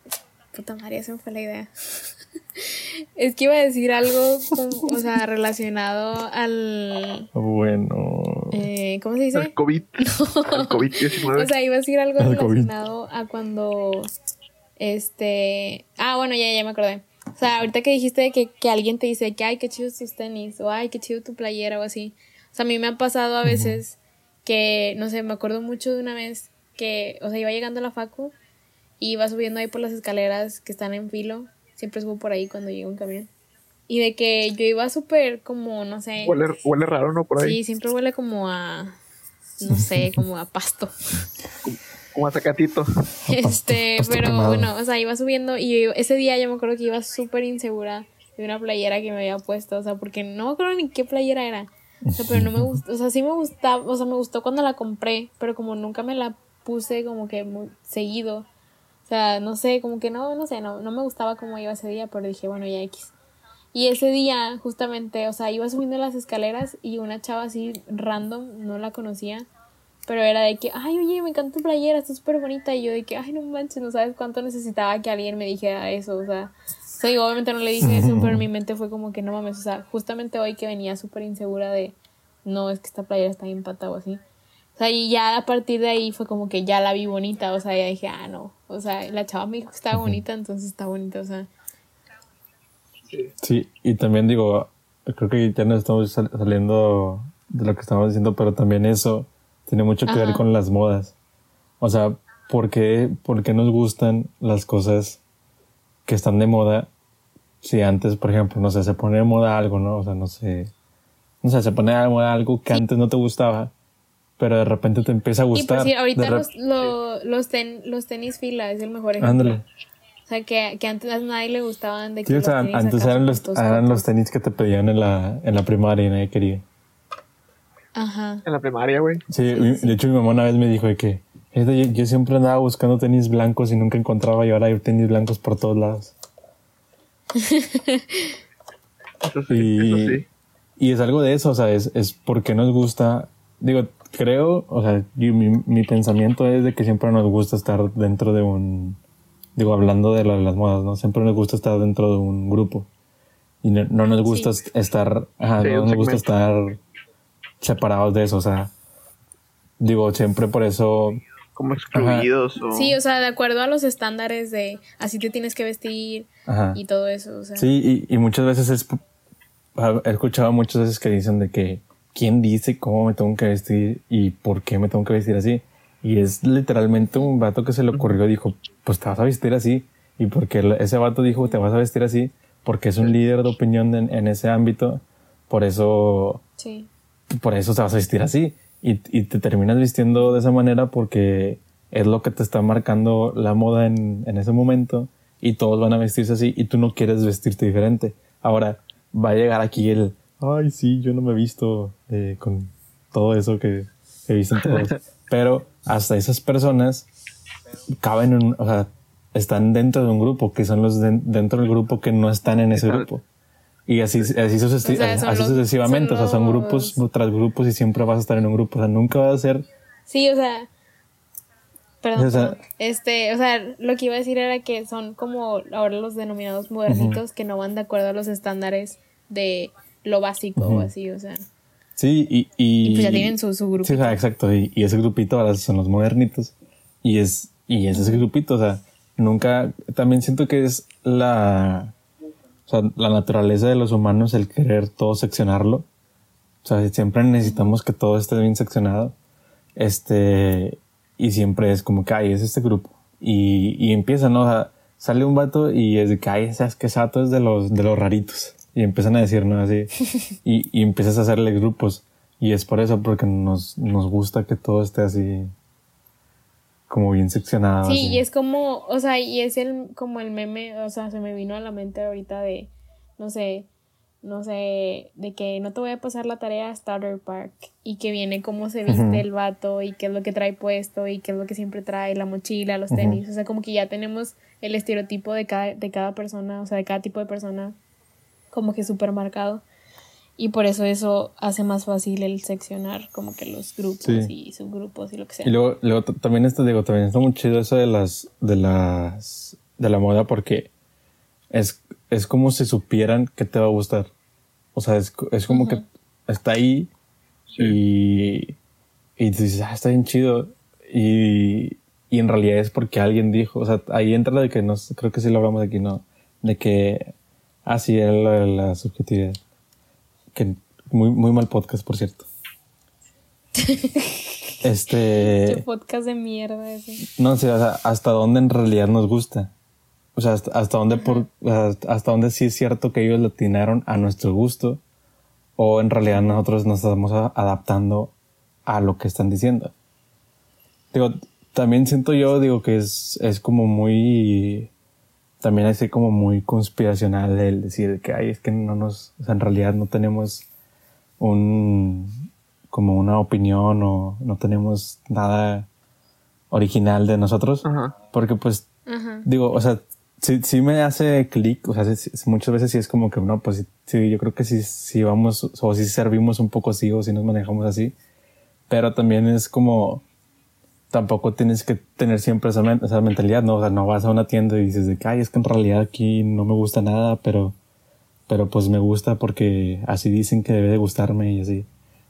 puta María, se me fue la idea. es que iba a decir algo, como, o sea, relacionado al, Bueno. Eh, ¿cómo se El dice? COVID. El COVID-19. O sea, iba a decir algo El COVID. relacionado a cuando, este, ah, bueno, ya, ya me acordé. O sea, ahorita que dijiste que, que alguien te dice que, ay, qué chidos tus tenis, o ay, qué chido tu playera, o así. O sea, a mí me ha pasado a veces que, no sé, me acuerdo mucho de una vez que, o sea, iba llegando a la facu y iba subiendo ahí por las escaleras que están en filo. Siempre subo por ahí cuando llega un camión. Y de que yo iba súper como, no sé. Huele, huele raro, ¿no? Por ahí. Sí, siempre huele como a. no sé, como a pasto. Como a Zacatito. Este, pasto pero quemado. bueno, o sea, iba subiendo y yo- ese día yo me acuerdo que iba súper insegura de una playera que me había puesto, o sea, porque no me acuerdo ni qué playera era. O sea, pero no me gustó, o sea, sí me gustaba, o sea, me gustó cuando la compré, pero como nunca me la puse como que muy seguido. O sea, no sé, como que no, no sé, no, no me gustaba cómo iba ese día, pero dije, bueno, ya X. Y ese día, justamente, o sea, iba subiendo las escaleras y una chava así random, no la conocía, pero era de que, ay, oye, me encanta tu playera, está súper bonita. Y yo de que, ay, no manches, no sabes cuánto necesitaba que alguien me dijera eso, o sea. O sea, digo, obviamente no le dije eso, pero en mi mente fue como que no mames, o sea, justamente hoy que venía súper insegura de, no, es que esta playera está bien pata o así. O sea, y ya a partir de ahí fue como que ya la vi bonita, o sea, ya dije, ah, no. O sea, la chava me dijo que estaba bonita, entonces está bonita, o sea. Sí, y también digo, creo que ya no estamos sal- saliendo de lo que estamos diciendo, pero también eso tiene mucho que ver con las modas. O sea, ¿por qué, por qué nos gustan las cosas que están de moda si antes, por ejemplo, no sé, se pone de moda algo, ¿no? O sea, no sé, no sé, se pone de moda algo que antes no te gustaba, pero de repente te empieza a Y gustar. pues sí, ahorita los, lo- los, ten- los tenis fila es el mejor ejemplo. Ándale. Sea, que, que antes a nadie le gustaban de que Sí, o los sea, tenis antes eran los, eran tenis que te pedían en la, en la primaria y nadie quería. Ajá. En la primaria, güey. Sí, de hecho mi mamá una vez me dijo de que "Fíjate, yo, yo siempre andaba buscando tenis blancos y nunca encontraba y ahora hay tenis blancos por todos lados. Eso sí, Y, eso sí. y es algo de eso, o sea, es, es porque nos gusta, digo, creo, o sea, yo- mi, mi pensamiento es de que siempre nos gusta estar dentro de un, digo, hablando de la- las modas, ¿no? Siempre nos gusta estar dentro de un grupo. Y no, no nos gusta Sí. estar, ajá, Sí, no nos gusta segmento. estar separados de eso, o sea, digo, siempre por eso Como excluidos o... Sí, o sea, de acuerdo a los estándares de así te tienes que vestir Ajá. y todo eso. O sea, Sí, y, y muchas veces es, he escuchado muchas veces que dicen de que quién dice cómo me tengo que vestir y por qué me tengo que vestir así. Y es literalmente un vato que se le ocurrió, dijo, pues te vas a vestir así. Y porque ese vato dijo, te vas a vestir así, porque es un líder de opinión en, en ese ámbito, por eso, sí. por eso te vas a vestir así. Y, y te terminas vistiendo de esa manera porque es lo que te está marcando la moda en, en ese momento y todos van a vestirse así y tú no quieres vestirte diferente. Ahora va a llegar aquí el, ay, sí, yo no me he visto eh, con todo eso que, que visten todos. Pero hasta esas personas caben en, o sea, están dentro de un grupo, que son los de- dentro del grupo que no están en ese grupo. Y así, así, sucesi- O sea, así los- sucesivamente, o sea, son los- grupos tras grupos y siempre vas a estar en un grupo, o sea, nunca vas a ser, Sí, o sea. Perdón, O sea- perdón. Este, o sea, lo que iba a decir era que son como ahora los denominados modernitos que no van de acuerdo a los estándares de lo básico o así, o sea. sí, y... Y, Y pues ya tienen su, su grupo. Sí, o sea, exacto, y, y ese grupito ahora son los modernitos, y es, y es ese grupito, o sea, nunca, también siento que es la, o sea, la naturaleza de los humanos el querer todo seccionarlo, o sea, siempre necesitamos que todo esté bien seccionado, este, y siempre es como que, ay, es este grupo, y, y empieza, ¿no? O sea, sale un vato y es de que, ay, ese es que ese vato es de los, de los raritos, y empiezan a decir, ¿no? Así, y, y empiezas a hacerle grupos, y es por eso, porque nos, nos gusta que todo esté así, como bien seccionado. Sí, así. y es como, o sea, y es el, como el meme, o sea, se me vino a la mente ahorita de, no sé, no sé, de que no te voy a pasar la tarea a Starter Park y que viene cómo se viste el vato y qué es lo que trae puesto y qué es lo que siempre trae, la mochila, los tenis, o sea, como que ya tenemos el estereotipo de cada, de cada persona, o sea, de cada tipo de persona como que súper marcado. Y por eso eso hace más fácil el seccionar como que los grupos Sí. y subgrupos y lo que sea. Y luego, luego también esto, digo, también está muy chido eso de las, de las, de la moda porque es, es como si supieran que te va a gustar. O sea, es, es como que está ahí y, y tú dices, ah, está bien chido. Y, y en realidad es porque alguien dijo, o sea, ahí entra de que no, creo que sí lo hablamos aquí, ¿no? De que, ah, sí, era lo de la subjetividad. Que muy, muy mal podcast, por cierto. Qué Este. podcast de mierda ese. No sé, o sea, hasta dónde en realidad nos gusta. O sea, hasta, hasta dónde por, hasta, hasta dónde sí es cierto que ellos lo atinaron a nuestro gusto. O en realidad nosotros nos estamos adaptando a lo que están diciendo. Digo, también siento yo, digo, que es, es como muy, también así como muy conspiracional el decir que, ay, es que no nos, o sea, en realidad no tenemos un, como una opinión o no tenemos nada original de nosotros. Ajá. Porque pues, Ajá. digo, o sea, sí, sí me hace clic, o sea, sí- sí- muchas veces sí es como que, no, pues sí, sí, yo creo que sí, sí vamos, o sí servimos un poco así, o si nos manejamos así, pero también es como, tampoco tienes que tener siempre esa, men- esa mentalidad, ¿no? O sea, no vas a una tienda y dices de que, ay, es que en realidad aquí no me gusta nada, pero, pero pues me gusta porque así dicen que debe de gustarme y así.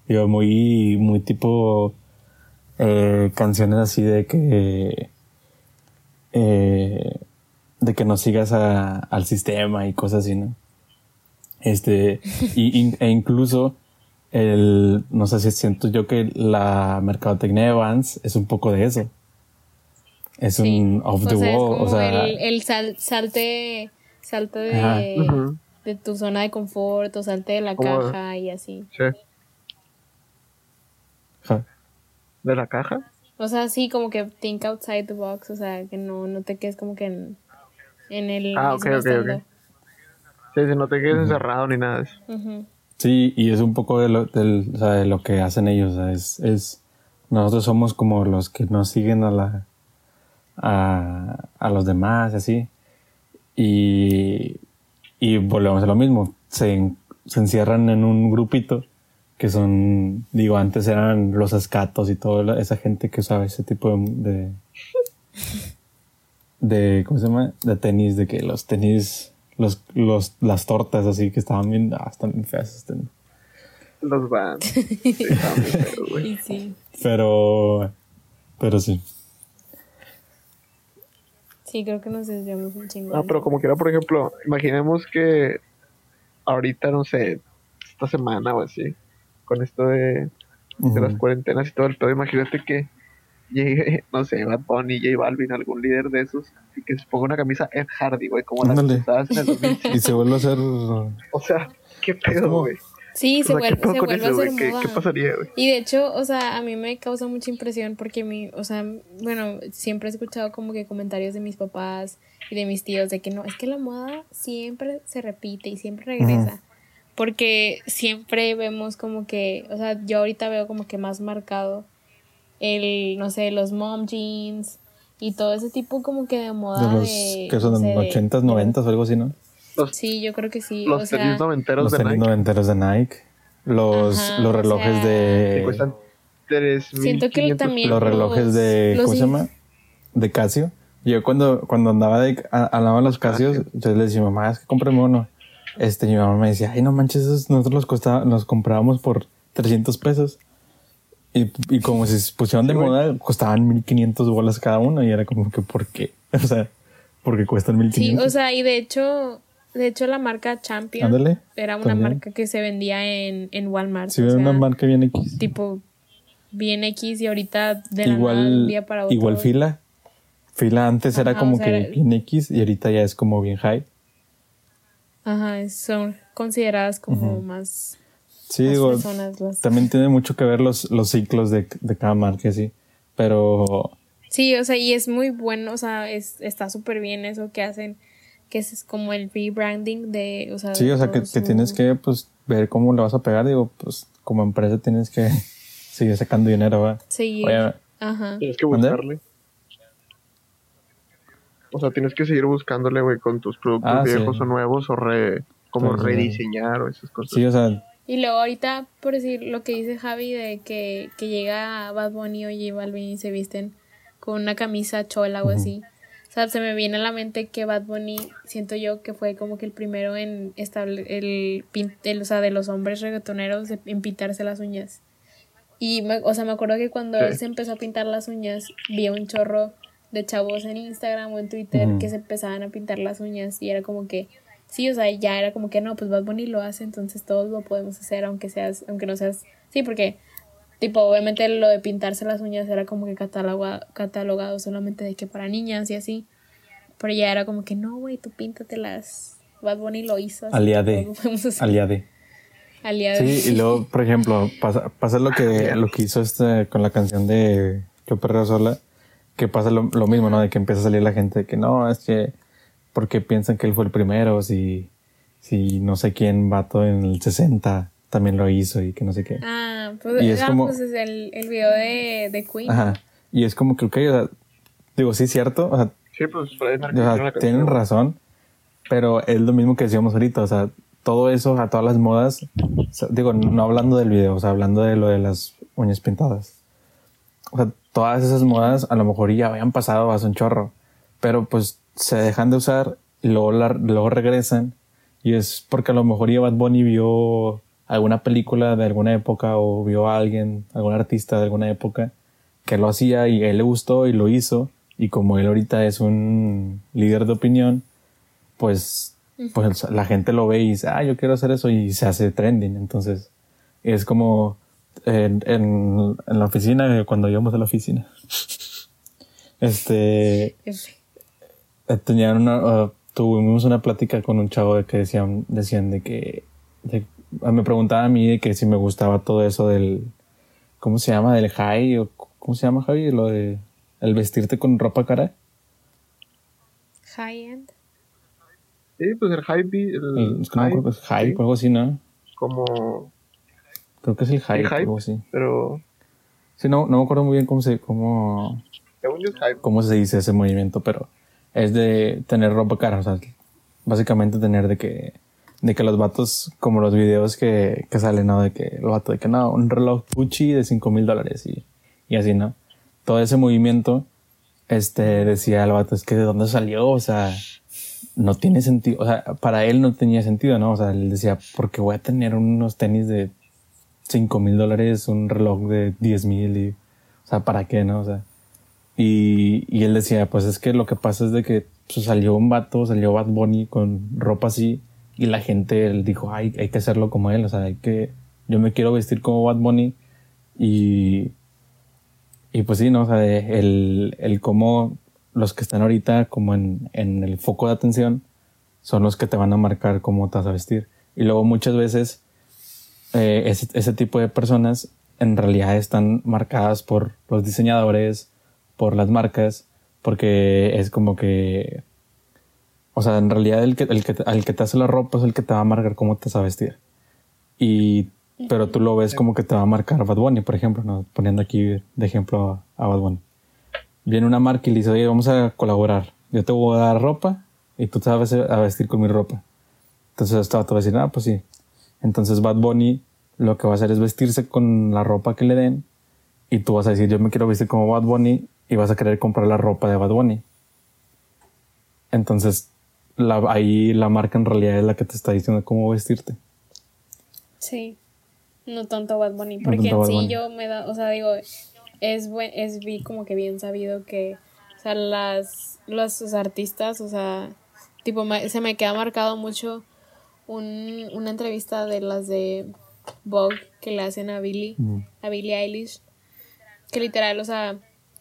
Digo, muy, muy tipo, eh, canciones así de que, eh, de que no sigas a- al sistema y cosas así, ¿no? Este, e incluso el, no sé si siento yo que la mercadotecnia de Vans es un poco de eso. Es Sí. un off the o sea, es wall, como o sea, el, el sal- salte, salte de, de tu zona de confort o salte de la Como- caja y así. Sí. ¿De la caja? O sea, sí, como que think outside the box, o sea, que no, no te quedes como que en, en el Ah, mismo ok, ok, ok. Sí, si no te quedes encerrado ni nada de eso. Sí, y es un poco de lo, de lo que hacen ellos. es, es, nosotros somos como los que no siguen a la, a, a los demás, así. Y, y volvemos a lo mismo. Se, se encierran en un grupito que son, digo, antes eran los escatos y toda esa gente que usaba ese tipo de, de, de, ¿cómo se llama? De tenis, de que los tenis, los, los, las tortas así que estaban bien, ah, están bien feas. están- Los van. Sí, sí, Pero, pero sí. sí, creo que nos desviamos un chingo. No, pero como quiera, por ejemplo, imaginemos que ahorita, no sé, esta semana o así, con esto de, de las cuarentenas y todo el pedo, imagínate que llegue, no sé, Bad Bunny, J Balvin, algún líder de esos, y que se ponga una camisa Ed Hardy, güey, como las que usabas en el 2005. Y se vuelve a hacer. O sea, qué pedo, güey. Sí, O se sea, ¿qué vuelve, se vuelve eso, a hacer ¿Qué, moda. qué pasaría, güey? Y de hecho, o sea, a mí me causa mucha impresión porque mi, o sea, bueno, siempre he escuchado como que comentarios de mis papás y de mis tíos de que no, es que la moda siempre se repite y siempre regresa. Porque siempre vemos como que, o sea, yo ahorita veo como que más marcado el, no sé, los mom jeans y todo ese tipo como que de moda De los de, que son no sé, de- 80s, 90s o algo así, ¿no? Los, Sí, yo creo que sí. los o sea, tenis noventeros Los de tenis Nike noventeros de Nike. Los, Ajá, los o relojes que de. cuestan 3 Siento que también Los relojes los- de. los ¿Cómo se llama? De Casio. Yo cuando, cuando andaba de, a- andaba los Casios, entonces le decía, mamá, es que cómprame uno. Este, mi mamá me decía, ay, no manches, esos nosotros los costaba, los comprábamos por 300 pesos. Y, y como se pusieron de Sí, moda, costaban 1500 bolas cada uno. Y era como que, ¿por qué? O sea, porque cuestan Sí, 1500. o sea, y de hecho, de hecho la marca Champion Ándale, era una también. marca que se vendía en, en Walmart. si o ven sea, una marca bien X. tipo bien X y ahorita de la nada, igual, un día para otro. igual fila. Fila antes era como o sea, que era- bien X y ahorita ya es como bien high. Ajá, son consideradas como más, Sí, digo, personas. las- también tiene mucho que ver los, los ciclos de, de cada marca, sí. Pero Sí, o sea, y es muy bueno, o sea, es, está súper bien eso que hacen, que es como el rebranding de, o sea, sí, de o sea, que, que tienes que pues ver cómo le vas a pegar. Digo, pues como empresa tienes que seguir sacando dinero, ¿va? seguir. Oye, Ajá. Tienes que buscarle. O sea, tienes que seguir buscándole, güey, con tus productos Ah, sí. viejos o nuevos o re, como Sí, sí, sí. rediseñar o esas cosas. Sí, o sea, Y luego ahorita, por decir lo que dice Javi de que, que llega Bad Bunny o J Balvin y se visten con una camisa chola o así. O sea, se me viene a la mente que Bad Bunny, siento yo que fue como que el primero en estable, el, el- o sea, de los hombres reggaetoneros en pintarse las uñas. Y, me, o sea, me acuerdo que cuando Sí. él se empezó a pintar las uñas, vi un chorro de chavos en Instagram o en Twitter que se empezaban a pintar las uñas y era como que, sí, o sea, ya era como que no, pues Bad Bunny lo hace, entonces todos lo podemos hacer, aunque seas, aunque no seas, sí, porque, tipo, obviamente lo de pintarse las uñas era como que catalogado, catalogado solamente de que para niñas y así, pero ya era como que no, güey, tú píntatelas, Bad Bunny lo hizo, así aliade. Aliade. al día de Sí, y luego, por ejemplo, pasa, pasa lo que, lo que hizo este con la canción de Yo Perreo Sola, que pasa lo, lo mismo, ¿no? De que empieza a salir la gente de que no, es que porque piensan que él fue el primero, si, si no sé quién vato en el 60 también lo hizo y que no sé qué. Ah, pues, Y es ah, como- pues es el, el video de, de Queen. Ajá. Y es como que, ok, o sea, digo, sí es cierto, o sea, Sí, pues Freddie o sea, tienen razón, pero es lo mismo que decíamos ahorita, o sea, todo eso, a todas las modas, o sea, digo, no hablando del video, o sea, hablando de lo de las uñas pintadas. O sea, todas esas modas a lo mejor ya habían pasado hace un chorro, pero pues se dejan de usar y luego, la- luego regresan y es porque a lo mejor ya Bad Bunny vio alguna película de alguna época o vio a alguien, algún artista de alguna época que lo hacía y a él le gustó y lo hizo y como él ahorita es un líder de opinión, pues, pues la gente lo ve y dice, ah, yo quiero hacer eso y se hace trending. Entonces, es como en, en, en la oficina, cuando íbamos a la oficina, este, tenían una, uh, tuvimos una plática con un chavo de que decían, decían de que, de- me preguntaba a mí de que si me gustaba todo eso del, ¿cómo se llama? Del high, o ¿cómo se llama Javi? Lo de, el vestirte con ropa cara. High end. Sí, pues el beat, el El- es que no me hype, acuerdo, es hype sí, o algo así, ¿no? como Creo que es el hype, hype. algo así. pero Sí, no, no me acuerdo muy bien cómo se, cómo, según yo es hype. cómo se dice ese movimiento, pero es de tener ropa cara, o sea, básicamente tener de que, de que los vatos, como los videos que, que salen, ¿no? De que el vato de que no, un reloj Gucci de 5 mil dólares y, y así, ¿no? Todo ese movimiento, este, decía el vato, es que de dónde salió, o sea, no tiene sentido, o sea, para él no tenía sentido, ¿no? O sea, él decía, ¿por qué voy a tener unos tenis de 5 mil dólares, un reloj de 10 mil y, o sea, ¿para qué, no? O sea, y, y él decía, pues es que lo que pasa es de que pues, salió un vato, salió Bad Bunny con ropa así y la gente él dijo, ay, hay que hacerlo como él, o sea, hay que, yo me quiero vestir como Bad Bunny y, y pues sí, ¿no? O sea, el, el cómo los que están ahorita como en, en el foco de atención son los que te van a marcar cómo te vas a vestir. Y luego muchas veces eh, ese, ese tipo de personas en realidad están marcadas por los diseñadores, por las marcas, porque es como que, o sea, en realidad el que, el que, al que te hace la ropa es el que te va a marcar cómo te vas a vestir. Y, pero tú lo ves como que te va a marcar Bad Bunny, por ejemplo, ¿no? poniendo aquí de ejemplo a, a Bad Bunny. Viene una marca y le dice, oye, vamos a colaborar. Yo te voy a dar ropa y tú te vas a vestir con mi ropa. Entonces vato va a decir, ah, pues sí. Entonces Bad Bunny lo que va a hacer es vestirse con la ropa que le den y tú vas a decir, yo me quiero vestir como Bad Bunny y vas a querer comprar la ropa de Bad Bunny. Entonces la, ahí la marca en realidad es la que te está diciendo cómo vestirte. Sí. No tanto Bad Bunny. Porque en Bad sí Bunny. yo me da, o sea, digo, es buen, es vi como que bien sabido que, o sea, las, los, los artistas, o sea, tipo, me- se me queda marcado mucho un, una entrevista de las de Vogue que le hacen a Billie, Mm. a Billie Eilish, que literal, o sea,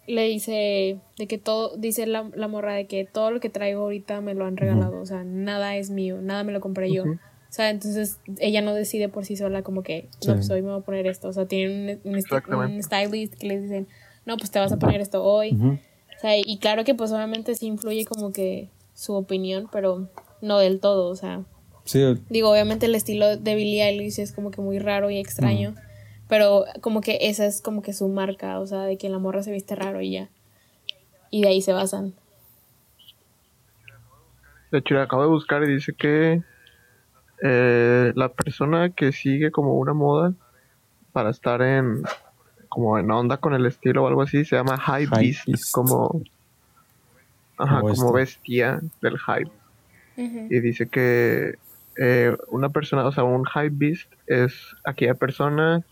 le dice de que todo, dice la, la morra de que todo lo que traigo ahorita me lo han regalado, o sea, nada es mío, nada me lo compré yo. O sea, entonces ella no decide por sí sola como que, no, Sí. pues hoy me voy a poner esto. O sea, tienen un, un, un stylist que les dicen, no, pues te vas a poner esto hoy. O sea, y claro que pues obviamente sí influye como que su opinión, pero no del todo. O sea, Sí, digo, obviamente el estilo de Billie Eilish es como que muy raro y extraño. Pero como que esa es como que su marca, o sea, de que la morra se viste raro y ya. Y de ahí se basan. De hecho, le acabo de buscar y dice que eh, la persona que sigue como una moda para estar en como en onda con el estilo o algo así se llama High Hype Beast, Beast. como ajá, Como como bestia del hype. Y dice que eh, una persona, o sea, un High Beast es aquella persona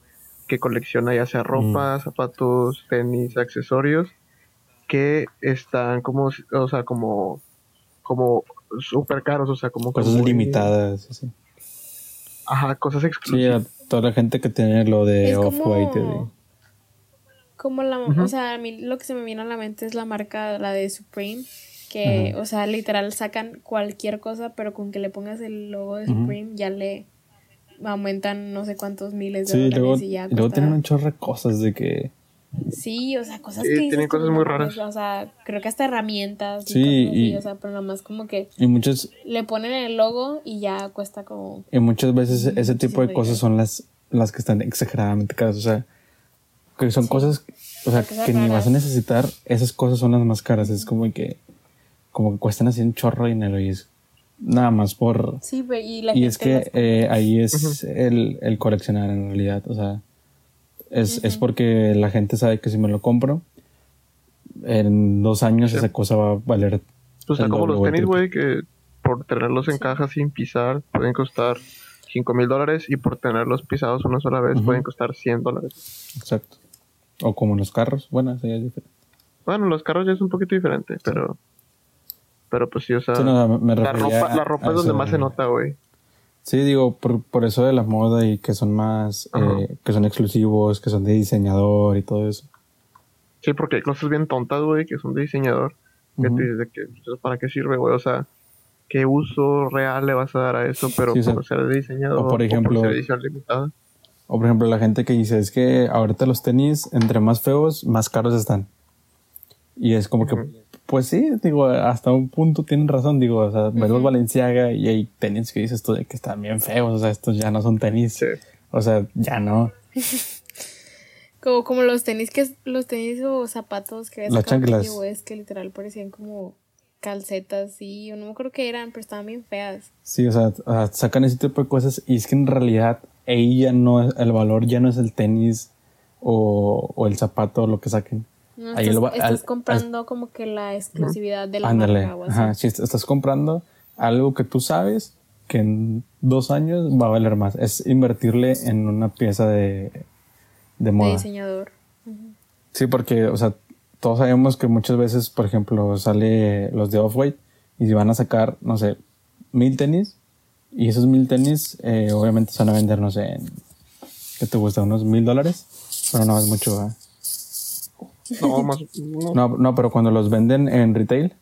que colecciona ya sea ropa, zapatos, tenis, accesorios que están como, o sea, como como súper caros, o sea, como cosas limitadas. así. Ajá, cosas Sí, exclusivas. a toda la gente que tiene lo de Off-White. como-. Como la, o sea, a mí lo que se me viene a la mente es la marca, la de Supreme, que, o sea, literal sacan cualquier cosa, pero con que le pongas el logo de. Supreme ya le, aumentan no sé cuántos miles de Sí, dólares luego, y ya y luego tienen un chorro de cosas de que. Sí, o sea, cosas Sí, que tienen cosas muy raras. O sea, creo que hasta herramientas y Sí, cosas así, y- o sea, pero nada más como que Y muchas, le ponen el logo y ya cuesta como... y muchas veces ese tipo de Sí, cosas son las, las que están exageradamente caras. O sea, que son cosas, o sea, Cosas que ni vas a raras. necesitar. Esas cosas son las más caras. Es como que, como que cuestan así un chorro de dinero y es nada más por. Sí, pero y la Y gente es que eh, ahí es el, el coleccionar en realidad. O sea, es, es porque la gente sabe que si me lo compro, en dos años Sí. esa cosa va a valer. Pues está el como los o tenis, güey, que por tenerlos en caja sin pisar pueden costar 5 mil dólares y por tenerlos pisados una sola vez pueden costar 100 dólares. Exacto. O como los carros. Bueno, eso ya es diferente. Bueno, los carros ya es un poquito diferente, pero... Pero pues sí, o sea... Sí, no, me la ropa, la ropa es donde más se nota, güey. Sí, digo, por, por eso de la moda y que son más, eh, que son exclusivos, que son de diseñador y todo eso. Sí, porque hay cosas bien tontas, güey, que son de diseñador. Que te dices de que, pues, ¿para qué sirve, güey? O sea, ¿qué uso real le vas a dar a eso? Pero Sí, o sea, por ser de diseñador o por ejemplo- ser edición limitada. O por ejemplo, la gente que dice, es que ahorita los tenis, entre más feos, más caros están. Y es como que, pues sí, digo, hasta un punto tienen razón, digo, o sea, ves los. Valenciaga y hay tenis que dices tú de que están bien feos, o sea, estos ya no son tenis. Sí. O sea, ya no. Como, como los tenis que los tenis o zapatos que ves Las chanclas. Que literal parecían como calcetas y yo no me acuerdo qué eran, pero estaban bien feas. Sí, o sea, o sea, sacan ese tipo de cosas y es que en realidad ahí ya no es, el valor ya no es el tenis o, o el zapato o lo que saquen. No, Ahí estás, lo va- estás al- comprando como que la exclusividad de la Ándale, marca o así. ajá, si est- estás comprando algo que tú sabes que en dos años va a valer más. Es invertirle en una pieza de, de de moda. diseñador. Sí, porque, o sea, todos sabemos que muchas veces, por ejemplo, sale los de Off-White y si van a sacar, no sé, mil tenis y esos mil tenis eh, obviamente se van a vender, no sé, en, ¿qué te gusta? ¿Unos mil dólares? Pero no es mucho, ¿verdad? No, más... No, No, no, pero cuando los venden en retail,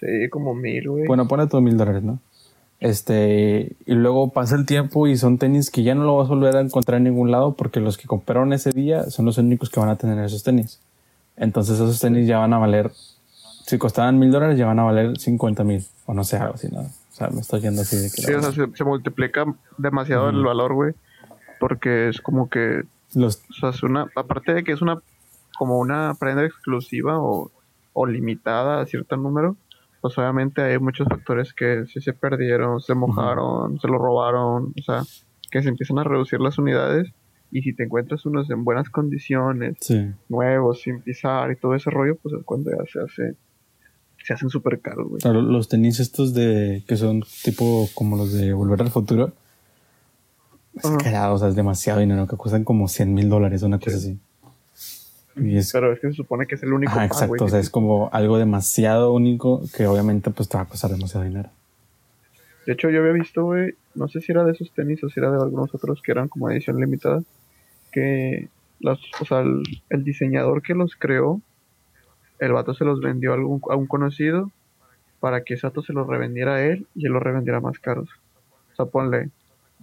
Sí, como mil, güey. bueno, pone tus mil dólares, ¿no? Este, y luego pasa el tiempo y son tenis que ya no lo vas a volver a encontrar en ningún lado porque los que compraron ese día son los únicos que van a tener esos tenis. Entonces esos tenis ya van a valer, si costaban mil dólares, ya van a valer 50 mil, o no sé, algo así, ¿no? O sea, me estoy yendo así de que... Sí, o sea, se, se multiplica demasiado el valor, güey. Porque es como que, los, o sea, es una, aparte de que es una, como una prenda exclusiva o, o limitada a cierto número, pues obviamente hay muchos factores que sí se perdieron, se mojaron, se lo robaron, o sea, que se empiezan a reducir las unidades y si te encuentras unos en buenas condiciones, sí, nuevos, sin pisar y todo ese rollo, pues es cuando ya se hace, se hacen súper caros, güey. Claro, los tenis estos de, que son tipo como los de Volver al Futuro, es Ajá. cagado, o sea, es demasiado dinero, que cuestan como 100 mil dólares, una cosa así. Y es Pero es que se supone que es el único par, exacto. o sea, es como algo demasiado único que obviamente pues te va a costar demasiado dinero. De hecho, yo había visto, güey, no sé si era de esos tenis o si era de algunos otros que eran como edición limitada, que los, o sea, el, el diseñador que los creó, el vato se los vendió a, algún, a un conocido para que ese vato se los revendiera a él y él los revendiera más caros. O sea, ponle,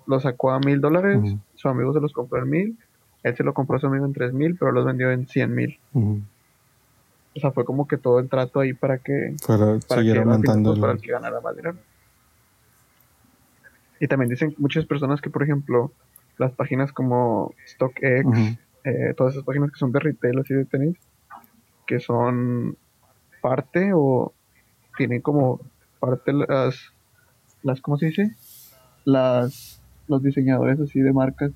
lo sacó a mil dólares, Ujú. su amigo se los compró en mil, él se lo compró a su amigo en tres mil, pero los vendió en cien mil. Ujú. O sea, fue como que todo el trato ahí para que Para para seguir que, aumentando. pues, el- para el que ganara más dinero. Y también dicen muchas personas que, por ejemplo, las páginas como StockX, eh, todas esas páginas que son de retail así de tenis, que son parte o tienen como parte las, las ¿cómo se dice? Las, los diseñadores así de marcas,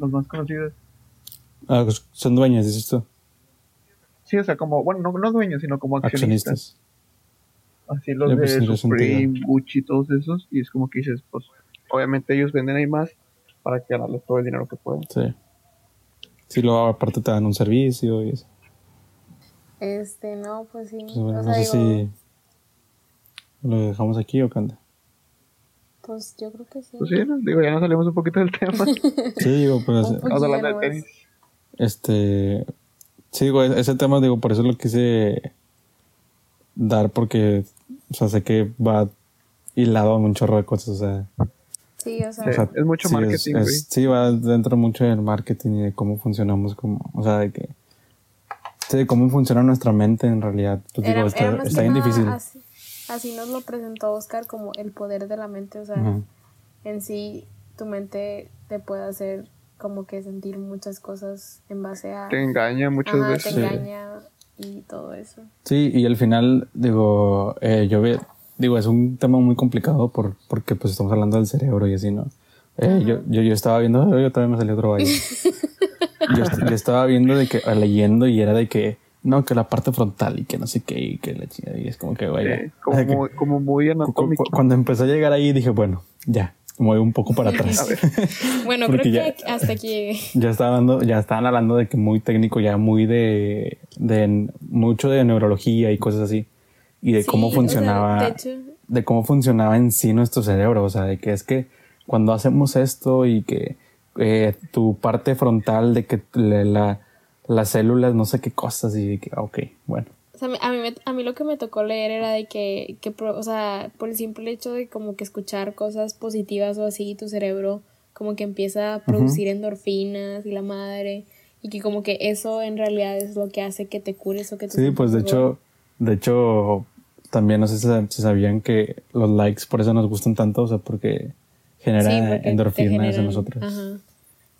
los más conocidos. Ah, pues, son dueños, dices tú. Sí, o sea, como, bueno, no, no dueños, sino como accionistas. Accionistas. Así los Ya, pues, de Supreme. Gucci, todos esos. Y es como que dices, pues, obviamente ellos venden ahí más para que ganarles todo el dinero que puedan. Sí. Sí, luego aparte te dan un servicio y eso. Este, no, pues sí. Pues, bueno, o no sea, sé digo, si lo dejamos aquí o qué onda. Pues yo creo que sí. Pues sí, ¿no? digo, ya nos salimos un poquito del tema. Sí, digo, pues Un Vamos a hablar de Poquillo tenis. este sí, digo, e- ese tema digo, por eso lo quise dar porque o sea, sé que va hilado a un chorro de cosas, o sea, Sí, o sea, Sí, es mucho sí, marketing, es- sí, va dentro mucho del marketing y de cómo funcionamos, como, o sea, de que. Sí, de cómo funciona nuestra mente en realidad. Pues era, digo, está, era está bien difícil. Así, así nos lo presentó Oscar como el poder de la mente, o sea, en sí tu mente te puede hacer como que sentir muchas cosas en base a... Te engaña muchas Ajá, te veces. Sí. engaña y todo eso. Sí, y al final, digo, eh, yo ve, digo, es un tema muy complicado por, porque pues estamos hablando del cerebro y así, ¿no? Eh, yo, yo, yo estaba viendo, yo también me salió otro baile. yo, yo estaba viendo de que, leyendo y era de que, no, que la parte frontal y que no sé qué, y que la chingada, y es como que, güey, Sí, ya. como, O sea que muy, como muy cu- cu- anatómico. cuando empecé a llegar ahí dije, bueno, ya, me voy un poco para atrás. Bueno, creo ya- que hasta aquí llegué. ya estaban hablando, ya estaban hablando de que muy técnico, ya muy de, de mucho de neurología y cosas así. Y de Sí, cómo o sea, funcionaba, de hecho- de cómo funcionaba en sí nuestro cerebro. O sea, de que es que cuando hacemos esto y que eh, tu parte frontal de que la, las células, no sé qué cosas, y que, ok, bueno. O sea, a mí, me- a mí lo que me tocó leer era de que, que, o sea, por el simple hecho de como que escuchar cosas positivas o así, tu cerebro como que empieza a producir endorfinas y la madre, y que como que eso en realidad es lo que hace que te cures o que te Sí, pues de hecho, de hecho, también no sé si, sabían que los likes por eso nos gustan tanto, o sea, porque genera Sí, porque endorfinas en generan- nosotros. Ajá.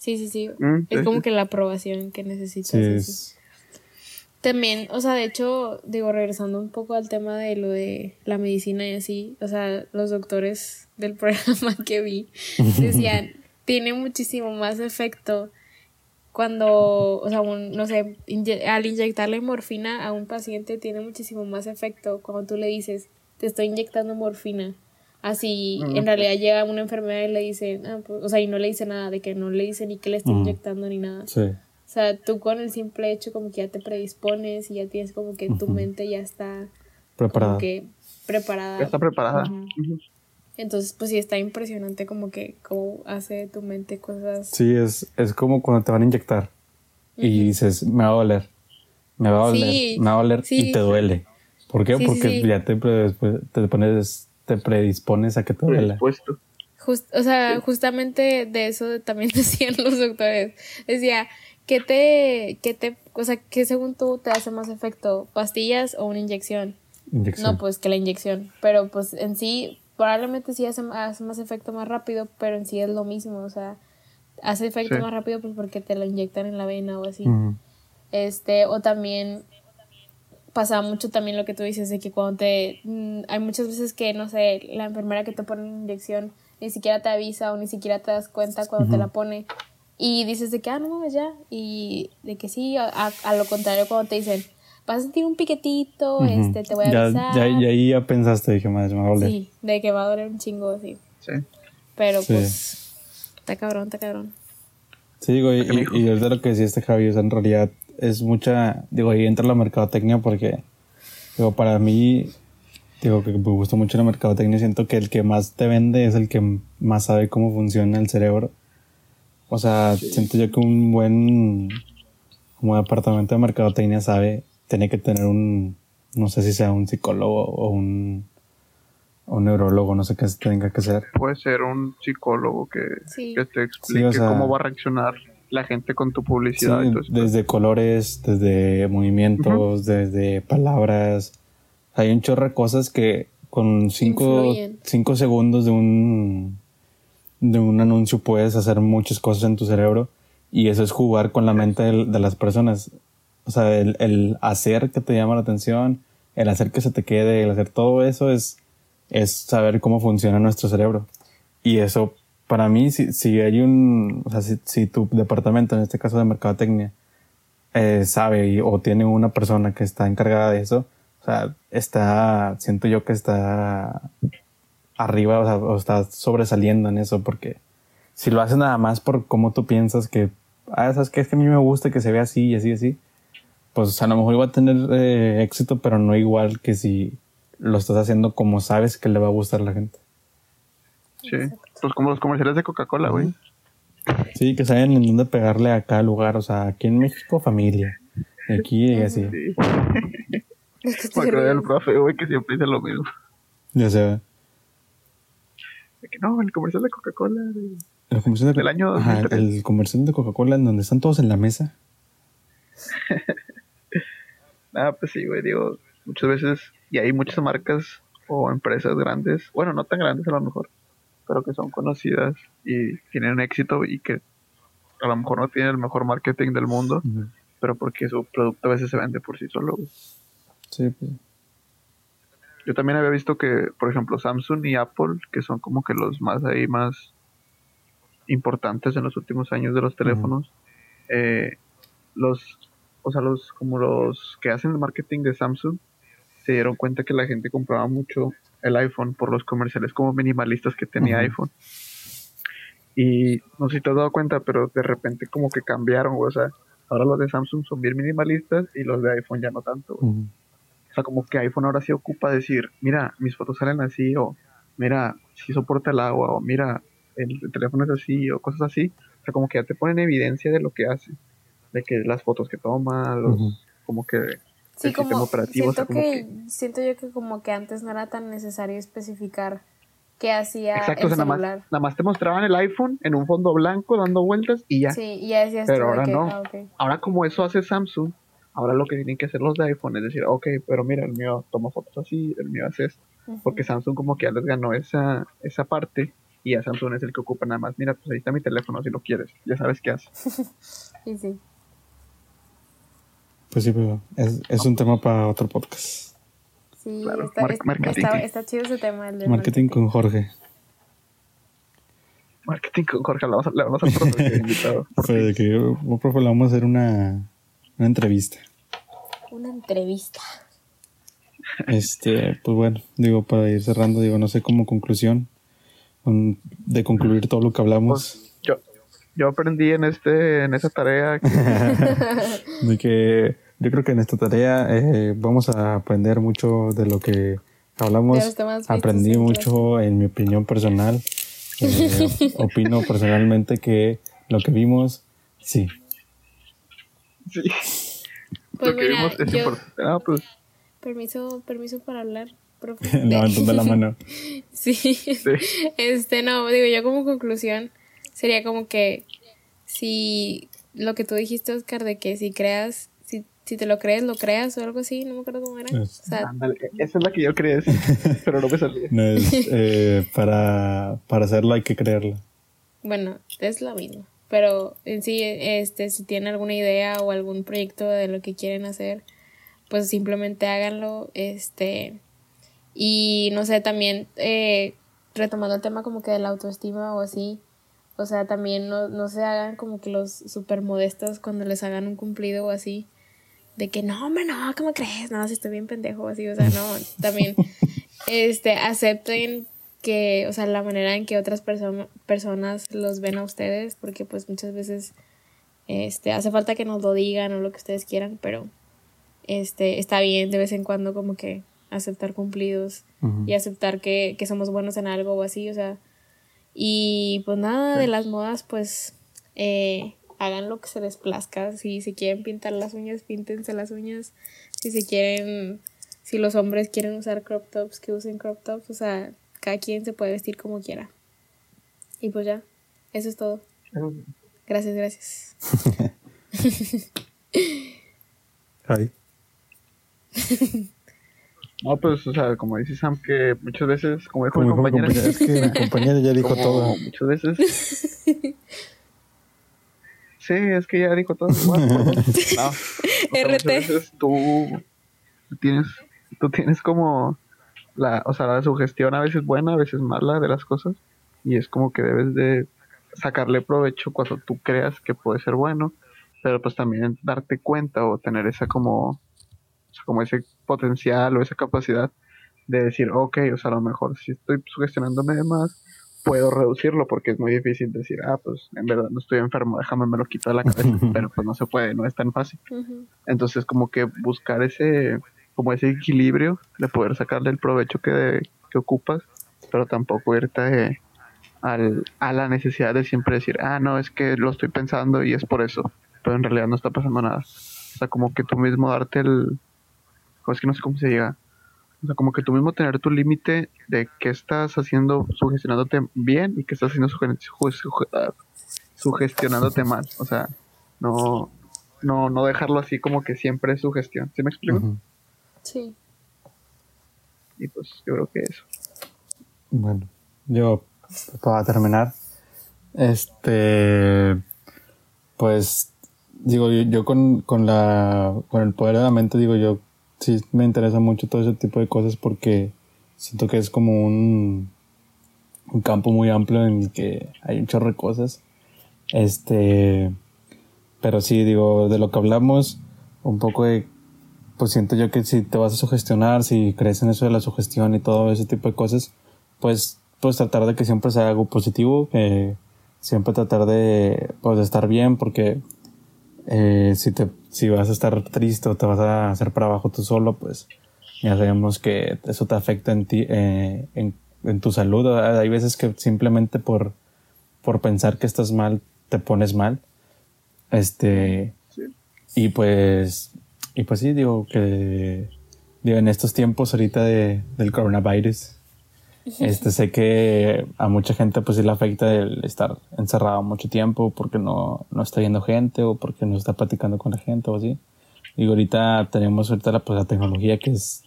Sí, sí, sí. Mm, es sí, como que la aprobación que necesitas. Sí, es- También, o sea, de hecho, digo, regresando un poco al tema de lo de la medicina y así, o sea, los doctores del programa que vi decían, tiene muchísimo más efecto cuando, o sea, un, no sé, inye- al inyectarle morfina a un paciente tiene muchísimo más efecto cuando tú le dices, te estoy inyectando morfina. Así, en realidad llega una enfermedad y le dicen, ah, pues, o sea, y no le dice nada, de que no le dice ni que le está inyectando ni nada. sí. O sea, tú con el simple hecho como que ya te predispones y ya tienes como que tu Ujú. mente ya está preparada. como que preparada. Ya está preparada. Ujú. Ujú. Entonces, pues sí está impresionante como que cómo hace tu mente cosas. Sí, es, es como cuando te van a inyectar y dices, me va a doler, me va a doler, Sí, me va a doler sí. y te duele. ¿Por qué? Sí, Porque ya te, te pones, te predispones a que te duela. Just- o sea, justamente de eso también decían los doctores. Decía, ¿qué te, qué te, o sea, qué según tú te hace más efecto? ¿Pastillas o una inyección? Inyección. No, pues que la inyección. Pero pues en sí, probablemente sí hace, hace más efecto más rápido, pero en sí es lo mismo. O sea, hace efecto Sí. más rápido pues porque te lo inyectan en la vena o así. Este, o también pasa mucho también lo que tú dices de que cuando te mm, hay muchas veces que no sé, la enfermera que te pone una inyección ni siquiera te avisa o ni siquiera te das cuenta cuando te la pone y dices de que ah no mames ya y de que sí a, a- a lo contrario cuando te dicen vas a sentir un piquetito Ujú. este te voy a ya, avisar ya, ya ahí ya pensaste, dije, madre, me va a doler. sí de que va a doler un chingo sí Sí. pero Sí. pues está cabrón está cabrón Sí, digo, y, y, y ahorita lo que decía este Javi, o sea, en realidad es mucha, digo, ahí entra la mercadotecnia porque, digo, para mí, digo, que me gusta mucho la mercadotecnia, siento que el que más te vende es el que más sabe cómo funciona el cerebro. O sea, siento yo que un buen, como departamento de mercadotecnia sabe, tiene que tener un, no sé si sea un psicólogo o un, o un neurólogo, no sé qué tenga que ser. Puede ser un psicólogo que, Sí. que te explique Sí, o sea- cómo va a reaccionar la gente con tu publicidad. Sí, desde colores, desde movimientos, desde palabras. Hay un chorro de cosas que con cinco, cinco segundos de un, de un anuncio puedes hacer muchas cosas en tu cerebro y eso es jugar con la mente de, las personas. O sea, el, el hacer que te llama la atención, el hacer que se te quede, el hacer todo eso es, es saber cómo funciona nuestro cerebro. Y eso, para mí, si, si hay un, o sea, si, si tu departamento, en este caso de mercadotecnia, eh, sabe y- o tiene una persona que está encargada de eso, o sea, está, siento yo que está arriba, o sea, o está sobresaliendo en eso, porque si lo haces nada más por cómo tú piensas que, ah, sabes que es que a mí me gusta que se vea así y así y así, pues a lo mejor iba a tener eh, éxito, pero no igual que si lo estás haciendo como sabes que le va a gustar a la gente. Sí. Pues como los comerciales de Coca-Cola, güey. Sí, que saben en dónde pegarle a cada lugar, o sea, aquí en México familia, aquí y así, Sí. Es que te Me del ríes. profe, güey, que siempre dice lo mismo. ya se ve. Que no, el comercial de Coca-Cola. de- El comercial de, Del año Ajá, 2003. el comercial de Coca-Cola en donde están todos en la mesa. Ah, pues sí, güey, digo, muchas veces, y hay muchas marcas o empresas grandes, bueno, no tan grandes a lo mejor, pero que son conocidas y tienen éxito y que a lo mejor no tienen el mejor marketing del mundo, pero porque su producto a veces se vende por sí solo. güey. Sí, pues. Yo también había visto que, por ejemplo, Samsung y Apple, que son como que los más ahí más importantes en los últimos años de los teléfonos, eh, los, o sea, los como los que hacen el marketing de Samsung se dieron cuenta que la gente compraba mucho el iPhone por los comerciales como minimalistas que tenía iPhone. Y no sé si te has dado cuenta, pero de repente como que cambiaron, güey, o sea, ahora los de Samsung son bien minimalistas y los de iPhone ya no tanto. güey. O sea, como que iPhone ahora sí ocupa decir, mira, mis fotos salen así, o mira, si soporta el agua, o mira, el, el teléfono es así, o cosas así. O sea, como que ya te ponen evidencia de lo que hace, de que las fotos que toma, los, como que el Sí, sistema como operativo, o sea, siento como que, siento yo que como que antes no era tan necesario especificar qué hacía Exacto, o el sea, nada celular. más, nada más te mostraban el iPhone en un fondo blanco dando vueltas y ya. Sí, y ya decías Pero ahora que, no. ah, ok. Ahora como eso hace Samsung, ahora lo que tienen que hacer los de iPhone es decir, ok, pero mira, el mío toma fotos así, el mío hace esto. Porque Samsung como que ya les ganó esa, esa parte y ya Samsung es el que ocupa nada más. Mira, pues ahí está mi teléfono si lo quieres, ya sabes qué hace. Y sí. Pues sí, pero es, es un tema para otro podcast. Sí, Claro, está, mar- es- marketing. está, está chido ese tema. El del Marketing con Jorge. Marketing con Jorge, le vamos a, le vamos a profe invitado. fin. que, profe, le vamos a hacer una, una entrevista. Una entrevista. Este, pues bueno, digo, para ir cerrando, digo, no sé, como conclusión, de concluir todo lo que hablamos, Pues, yo, aprendí en este en esa tarea que de que yo creo que en esta tarea eh, vamos a aprender mucho de lo que hablamos. Aprendí mucho, en mi opinión personal. Eh, opino personalmente que lo que vimos, sí. sí, Pues lo que mira, vimos es yo, importante. Ah, pues permiso, permiso para hablar, profe. Levantando la mano. Sí. Este, no, digo, yo como conclusión sería como que si lo que tú dijiste, Oscar, de que si creas, si, si te lo crees, lo creas o algo así, no me acuerdo cómo era. O Es- sea, ándale, esa es la que yo decir, pero no me salía. No es, eh, para, para hacerlo hay que creerlo. bueno, es lo mismo. Pero en sí, este, si tienen alguna idea o algún proyecto de lo que quieren hacer, pues simplemente háganlo. Este, y no sé, también eh, retomando el tema como que de la autoestima o así, o sea, también no, no se hagan como que los super modestos cuando les hagan un cumplido o así, de que no, hombre, no, ¿cómo crees? No, si estoy bien pendejo o así, o sea, no, también este, acepten que, o sea, la manera en que otras perso- personas los ven a ustedes, porque pues muchas veces este, hace falta que nos lo digan o lo que ustedes quieran, pero este, está bien de vez en cuando como que aceptar cumplidos y aceptar que, que somos buenos en algo o así, o sea, y pues nada, de las modas, pues eh, hagan lo que se les plazca, si se quieren pintar las uñas, píntense las uñas, si se quieren, si los hombres quieren usar crop tops, que usen crop tops, o sea, cada quien se puede vestir como quiera. Y pues ya, eso es todo. Gracias, gracias. Ay. No, pues, o sea, como dice Sam, que muchas veces, como dijo Como mi compañera, compañera, es que mi compañera ya dijo todo. muchas veces. Sí, es que ya dijo todo. igual. No, o sea, muchas veces tú tienes, tú tienes como la, o sea, la sugestión a veces buena, a veces mala de las cosas. Y es como que debes de sacarle provecho cuando tú creas que puede ser bueno, pero pues también darte cuenta o tener esa como, como ese potencial o esa capacidad de decir, ok, o sea, a lo mejor si estoy sugestionándome de más, puedo reducirlo porque es muy difícil decir, ah, pues en verdad no estoy enfermo, déjame me lo quito de la cabeza, pero pues no se puede, no es tan fácil. Entonces como que buscar ese, como ese equilibrio de poder sacarle el provecho que, que ocupas, pero tampoco irte al, a la necesidad de siempre decir, ah, no, es que lo estoy pensando y es por eso, pero en realidad no está pasando nada. O sea, como que tú mismo darte el, es que no sé cómo se llega, O sea, como que tú mismo tener tu límite de qué estás haciendo sugestionándote bien y qué estás haciendo suge- ju- suge- ah, sugestionándote mal. O sea, no, no, no dejarlo así como que siempre es sugestión. ¿Sí me explico? Ujú. Sí. Y pues yo creo que eso. Bueno, yo para terminar, este, pues digo yo, yo con, con la con el poder de la mente digo yo sí me interesa mucho todo ese tipo de cosas porque siento que es como un un campo muy amplio en el que hay un chorro de cosas. Este pero sí digo de lo que hablamos un poco de pues siento yo que si te vas a sugestionar si crees en eso de la sugestión y todo ese tipo de cosas pues pues tratar de que siempre sea algo positivo siempre tratar de pues de estar bien porque eh, si te si vas a estar triste o te vas a hacer para abajo tú solo pues ya sabemos que eso te afecta en ti eh, en, en tu salud hay veces que simplemente por por pensar que estás mal te pones mal este Sí. y pues y pues sí digo que digo en estos tiempos ahorita de, del coronavirus este sé que a mucha gente pues sí le afecta el estar encerrado mucho tiempo porque no, no está viendo gente o porque no está platicando con la gente o así. Y ahorita tenemos ahorita la, pues, la tecnología que es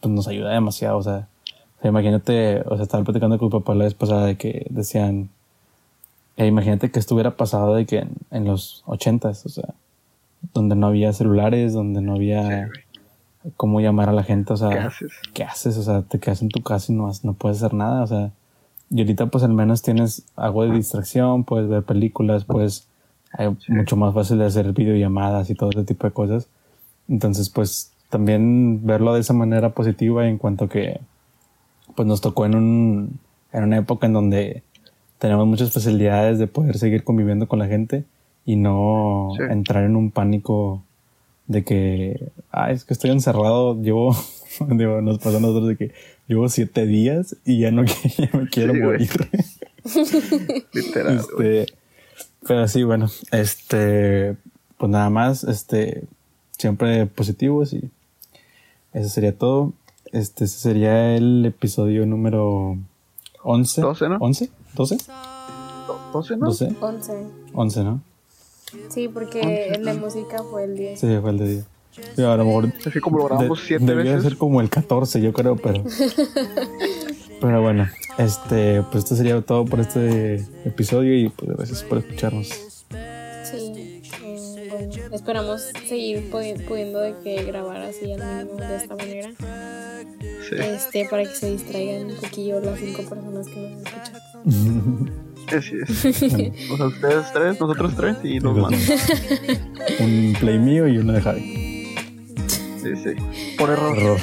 pues nos ayuda demasiado, o sea, o sea, imagínate, o sea, estaba platicando con mi papá la vez pasada de que decían, eh, imagínate que estuviera pasado de que en, en los ochentas, o sea, donde no había celulares, donde no había Sí. Cómo llamar a la gente, o sea, ¿Qué haces? ¿qué haces? O sea, te quedas en tu casa y no, no puedes hacer nada, o sea, y ahorita pues al menos tienes algo de distracción, puedes ver películas, pues hay mucho más fácil de hacer videollamadas y todo ese tipo de cosas. Entonces, pues también verlo de esa manera positiva en cuanto que pues nos tocó en un en una época en donde tenemos muchas facilidades de poder seguir conviviendo con la gente y no Sí. entrar en un pánico de que, ah, es que estoy encerrado, llevo, digo, nos pasó a nosotros de que llevo siete días y ya no ya me quiero Sí, morir. Literal. Este, pero sí, bueno, este, pues nada más, este, siempre positivos y eso sería todo. Este ese sería el episodio número 11. 12, ¿no? ¿11? ¿12? ¿12, no? ¿12? 11. 11, ¿no? Sí, porque el de música fue el 10. Sí, fue el de día. Sí, a lo mejor Así como lo grabamos de- siete debió veces. ser como el 14, yo creo, pero. pero bueno, este, pues esto sería todo por este episodio y pues gracias por escucharnos. Sí. eh, bueno, esperamos seguir pudi- pudiendo de que grabar así al mínimo de esta manera. Sí. Este, para que se distraigan un poquillo las cinco personas que nos escuchan. Así es. o sea, ustedes tres, nosotros tres y dos más. Un play mío y uno de Javi. Sí, sí. Por error. error.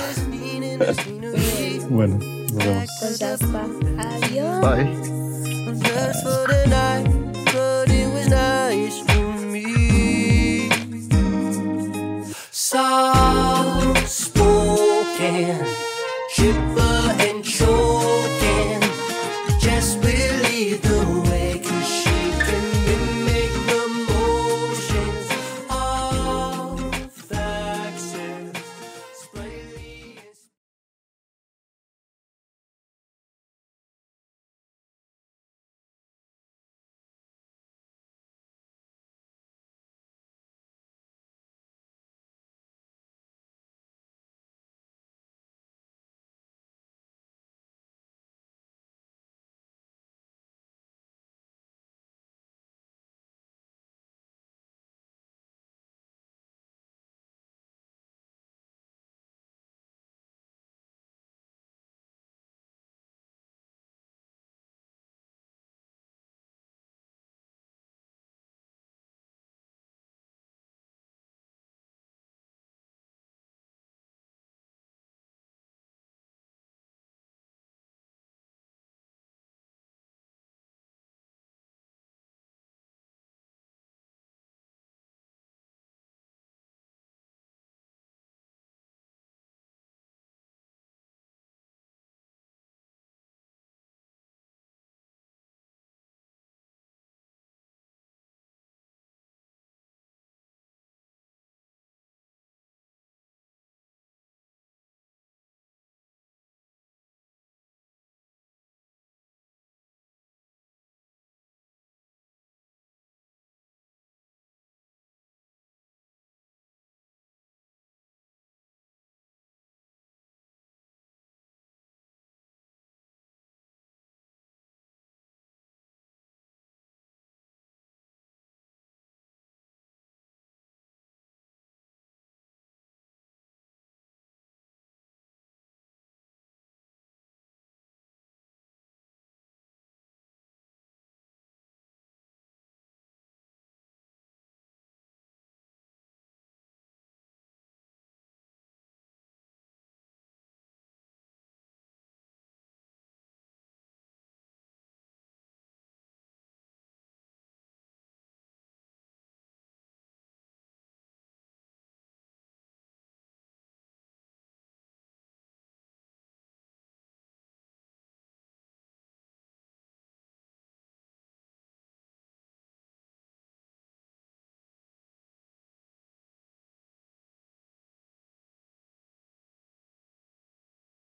bueno, nos vemos. Adiós. Bye. Bye.